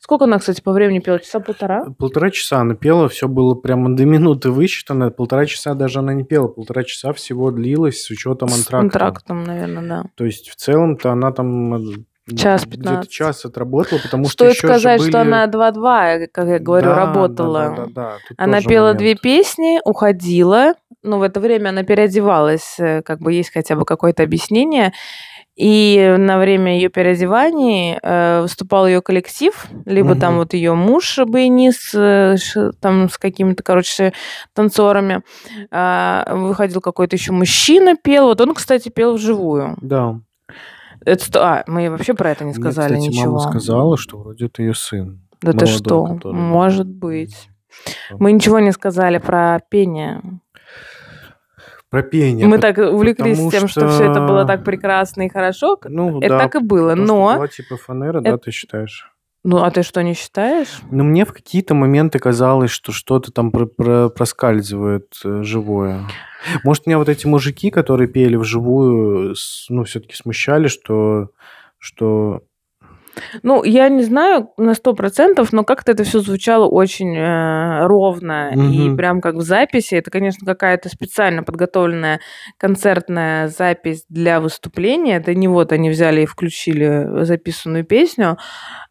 Сколько она, кстати, по времени пела? Часа полтора? Полтора часа она пела, все было прямо до минуты высчитано. Полтора часа даже она не пела, полтора часа всего длилось с учетом С антракта. антрактом, наверное, да. То есть в целом-то она там э, Час где-то 15. час отработала, потому что Стоит сказать, что были- она 2-2, как я говорю, Да, да, работала. да, да, да, тут Она пела момент. две песни, уходила. Ну, в это время она переодевалась, э, как бы есть хотя бы какое-то объяснение. И на время ее переодеваний э, выступал ее коллектив, либо там Мгм. вот ее муж баянист, э, там с какими-то, короче, танцорами. А, выходил какой-то еще мужчина, пел. Вот он, кстати, пел вживую. Да. Это А, мы вообще про это не Мне, сказали кстати, ничего. мама сказала, что вроде это ее сын. Да ты молодой, что? который. Может быть. Что? Мы ничего не сказали про пение. Про пение. Мы так увлеклись тем, что все это было что- так прекрасно и хорошо. Ну, это да, так и было. что Но. была типа фанера, да, это- ты считаешь? Ну, а ты что, не считаешь? Ну, мне в какие-то моменты казалось, что что-то там про- про- проскальзывает э, живое. Может, меня вот эти мужики, которые пели вживую, с- ну, все-таки смущали, что, что Ну, я не знаю на сто процентов, но как-то это все звучало очень э, ровно и Мгм. прям как в записи. Это, конечно, какая-то специально подготовленная концертная запись для выступления. Это не вот они взяли и включили записанную песню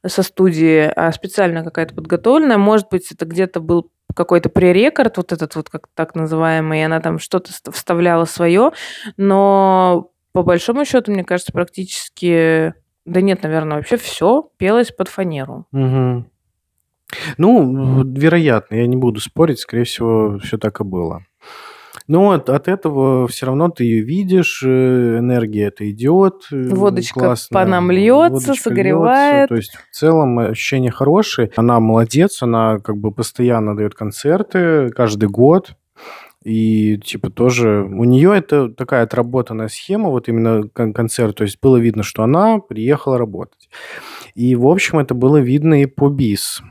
со студии, а специально какая-то подготовленная. Может быть, это где-то был какой-то пререкорд, вот этот вот как так называемый, и она там что-то ст- вставляла свое, но по большому счету, мне кажется, практически, да нет, наверное, вообще все пелось под фанеру. Мгм. Ну, вероятно, я не буду спорить, скорее всего, все так и было. Но от, от этого все равно ты ее видишь, э, энергия это идет. э, Водочка классная, по нам льется, водочка согревает. То есть в целом ощущения хорошие. Она молодец, она как бы постоянно дает концерты каждый год. И типа тоже у нее это такая отработанная схема, вот именно кон- концерт. То есть было видно, что она приехала работать. И, в общем, это было видно и по бис.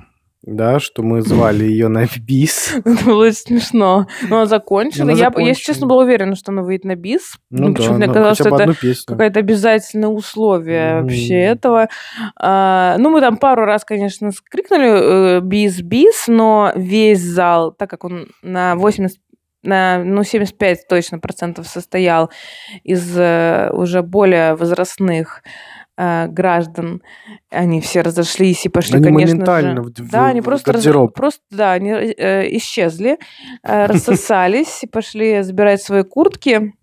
Да, что мы звали ее на бис. Это было смешно. Но она закончила. Я, если честно, была уверена, что она выйдет на бис. Ну, да, почему-то мне ну, казалось, что это какое-то обязательное условие вообще этого. А, ну, мы там пару раз, конечно, скрикнули э, бис-бис, но весь зал, так как он на 80 на, ну, 75 точно процентов состоял из э, уже более возрастных э, граждан. Они все разошлись и пошли, Они конечно моментально же... в- да, они в просто, раз- просто, да, они э, исчезли, э, рассосались и пошли забирать свои куртки.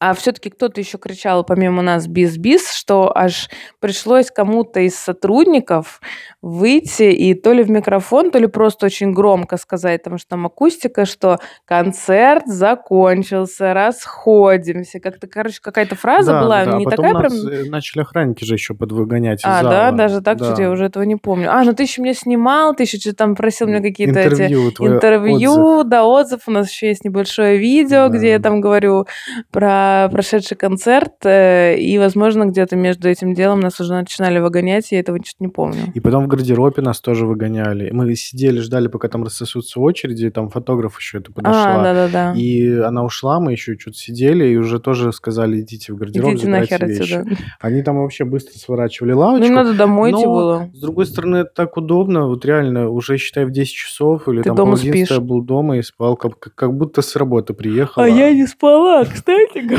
А все-таки кто-то еще кричал помимо нас бис-бис, что аж пришлось кому-то из сотрудников выйти и то ли в микрофон, то ли просто очень громко сказать, потому что там акустика, что концерт закончился, расходимся. Как-то, короче, какая-то фраза Да, была да, да. не а потом такая нас прям... э, начали охранники же еще подвыгонять А, зала. да, даже так, что Да. я уже этого не помню. А, ну ты еще меня снимал, ты еще там просил мне какие-то эти интервью, твой интервью, отзыв. да, отзыв. У нас еще есть небольшое видео, где я Да. там говорю про прошедший концерт, э, и, возможно, где-то между этим делом нас уже начинали выгонять, я этого что-то не помню. И потом в гардеробе нас тоже выгоняли. Мы сидели, ждали, пока там рассосутся очереди, там фотограф еще это подошла. А, да-да-да. И она ушла, мы еще что-то сидели, и уже тоже сказали, идите в гардероб, Идите забирайте нахер вещи. отсюда. Они там вообще быстро сворачивали Ну, лавочку. им надо домой идти было. С другой стороны, это так удобно. Вот реально, уже, считай, в 10 часов или Ты там дома спишь. я был дома и спал, как, как- как будто с работы приехал. А я не спала, кстати говоря.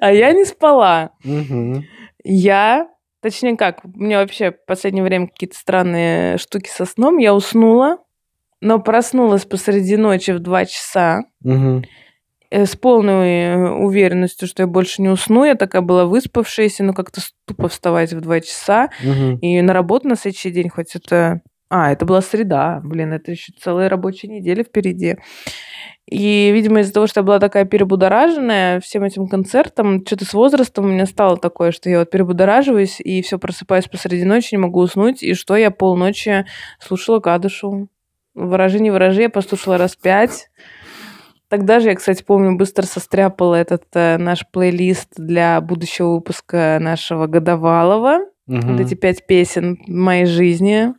А я не спала. Я, точнее как, у меня вообще в последнее время какие-то странные штуки со сном. Я уснула, но проснулась посреди ночи в 2 часа э, с полной э, уверенностью, что я больше не усну. Я такая была выспавшаяся, но как-то тупо вставать в 2 часа. И на работу на следующий день, хоть это... А, это была среда. Блин, это еще целая рабочая неделя впереди. И, видимо, из-за того, что я была такая перебудораженная всем этим концертом, что-то с возрастом у меня стало такое, что я вот перебудораживаюсь и все просыпаюсь посреди ночи, не могу уснуть, и что я полночи слушала Кадышу. Ворожи, не ворожи, я послушала раз пять. Тогда же я, кстати, помню, быстро состряпала этот э, наш плейлист для будущего выпуска нашего годовалого. Мгм. Вот эти пять песен моей жизни.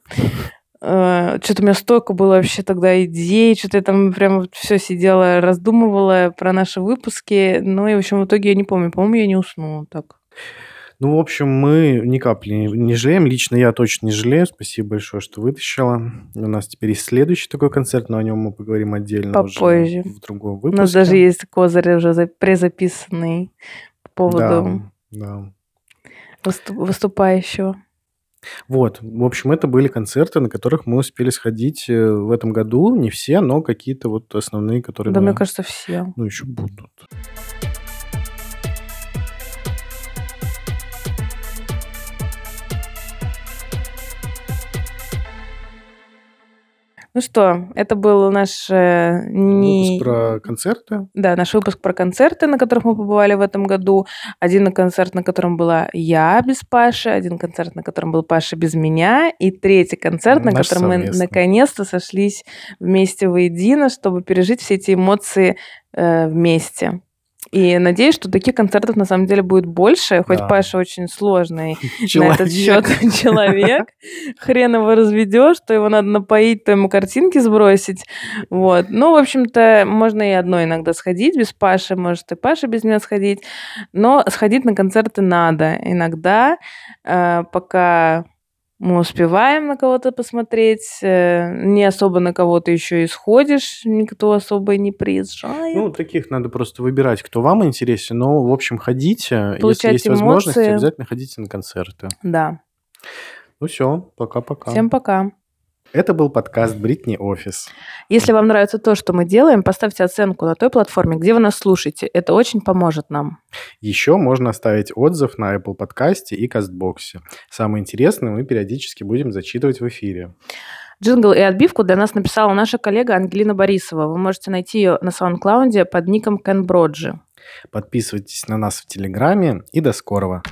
Что-то у меня столько было вообще тогда идей, что-то я там прям все сидела, раздумывала про наши выпуски. Ну и, в общем, в итоге я не помню. По-моему, я не уснула так. Ну, в общем, мы ни капли не, жалеем. Лично я точно не жалею. Спасибо большое, что вытащила. У нас теперь есть следующий такой концерт, но о нем мы поговорим отдельно Попозже. уже в другом У выпуске. нас даже есть козырь уже за- презаписанный по поводу Да, да. выступ- выступающего. Вот, в общем, это были концерты, на которых мы успели сходить э, в этом году. Не все, но какие-то вот основные, которые Да, мы- мне кажется, все. ну, еще будут. Ну что, это был наш э, не... Выпуск про концерты. Да, наш выпуск про концерты, на которых мы побывали в этом году. Один концерт, на котором была я без Паши, один концерт, на котором был Паша без меня, и третий концерт, на Наш котором мы совместный. наконец-то сошлись вместе воедино, чтобы пережить все эти эмоции э, вместе. И надеюсь, что таких концертов на самом деле будет больше, хоть Да. Паша очень сложный на Человек. этот счет человек. Хрен его разведешь, то его надо напоить, то ему картинки сбросить. Вот. Ну, в общем-то, можно и одной иногда сходить без Паши, может и Паша без меня сходить. Но сходить на концерты надо иногда, э, пока мы успеваем на кого-то посмотреть, э, не особо на кого-то еще и сходишь, никто особо не приезжает. Ну, таких надо просто выбирать, кто вам интересен. Но, в общем, ходите. Если Получать есть возможность, эмоции. обязательно ходите на концерты. да. Ну все, пока-пока. Всем пока. Это был подкаст Бритни Офис. Если вам нравится то, что мы делаем, поставьте оценку на той платформе, где вы нас слушаете. Это очень поможет нам. Еще можно оставить отзыв на Apple подкасте и Castbox е. Самое интересное мы периодически будем зачитывать в эфире. Джингл и отбивку для нас написала наша коллега Ангелина Борисова. Вы можете найти ее на SoundCloud под ником Кен Броджи. Подписывайтесь на нас в Телеграме и до скорого.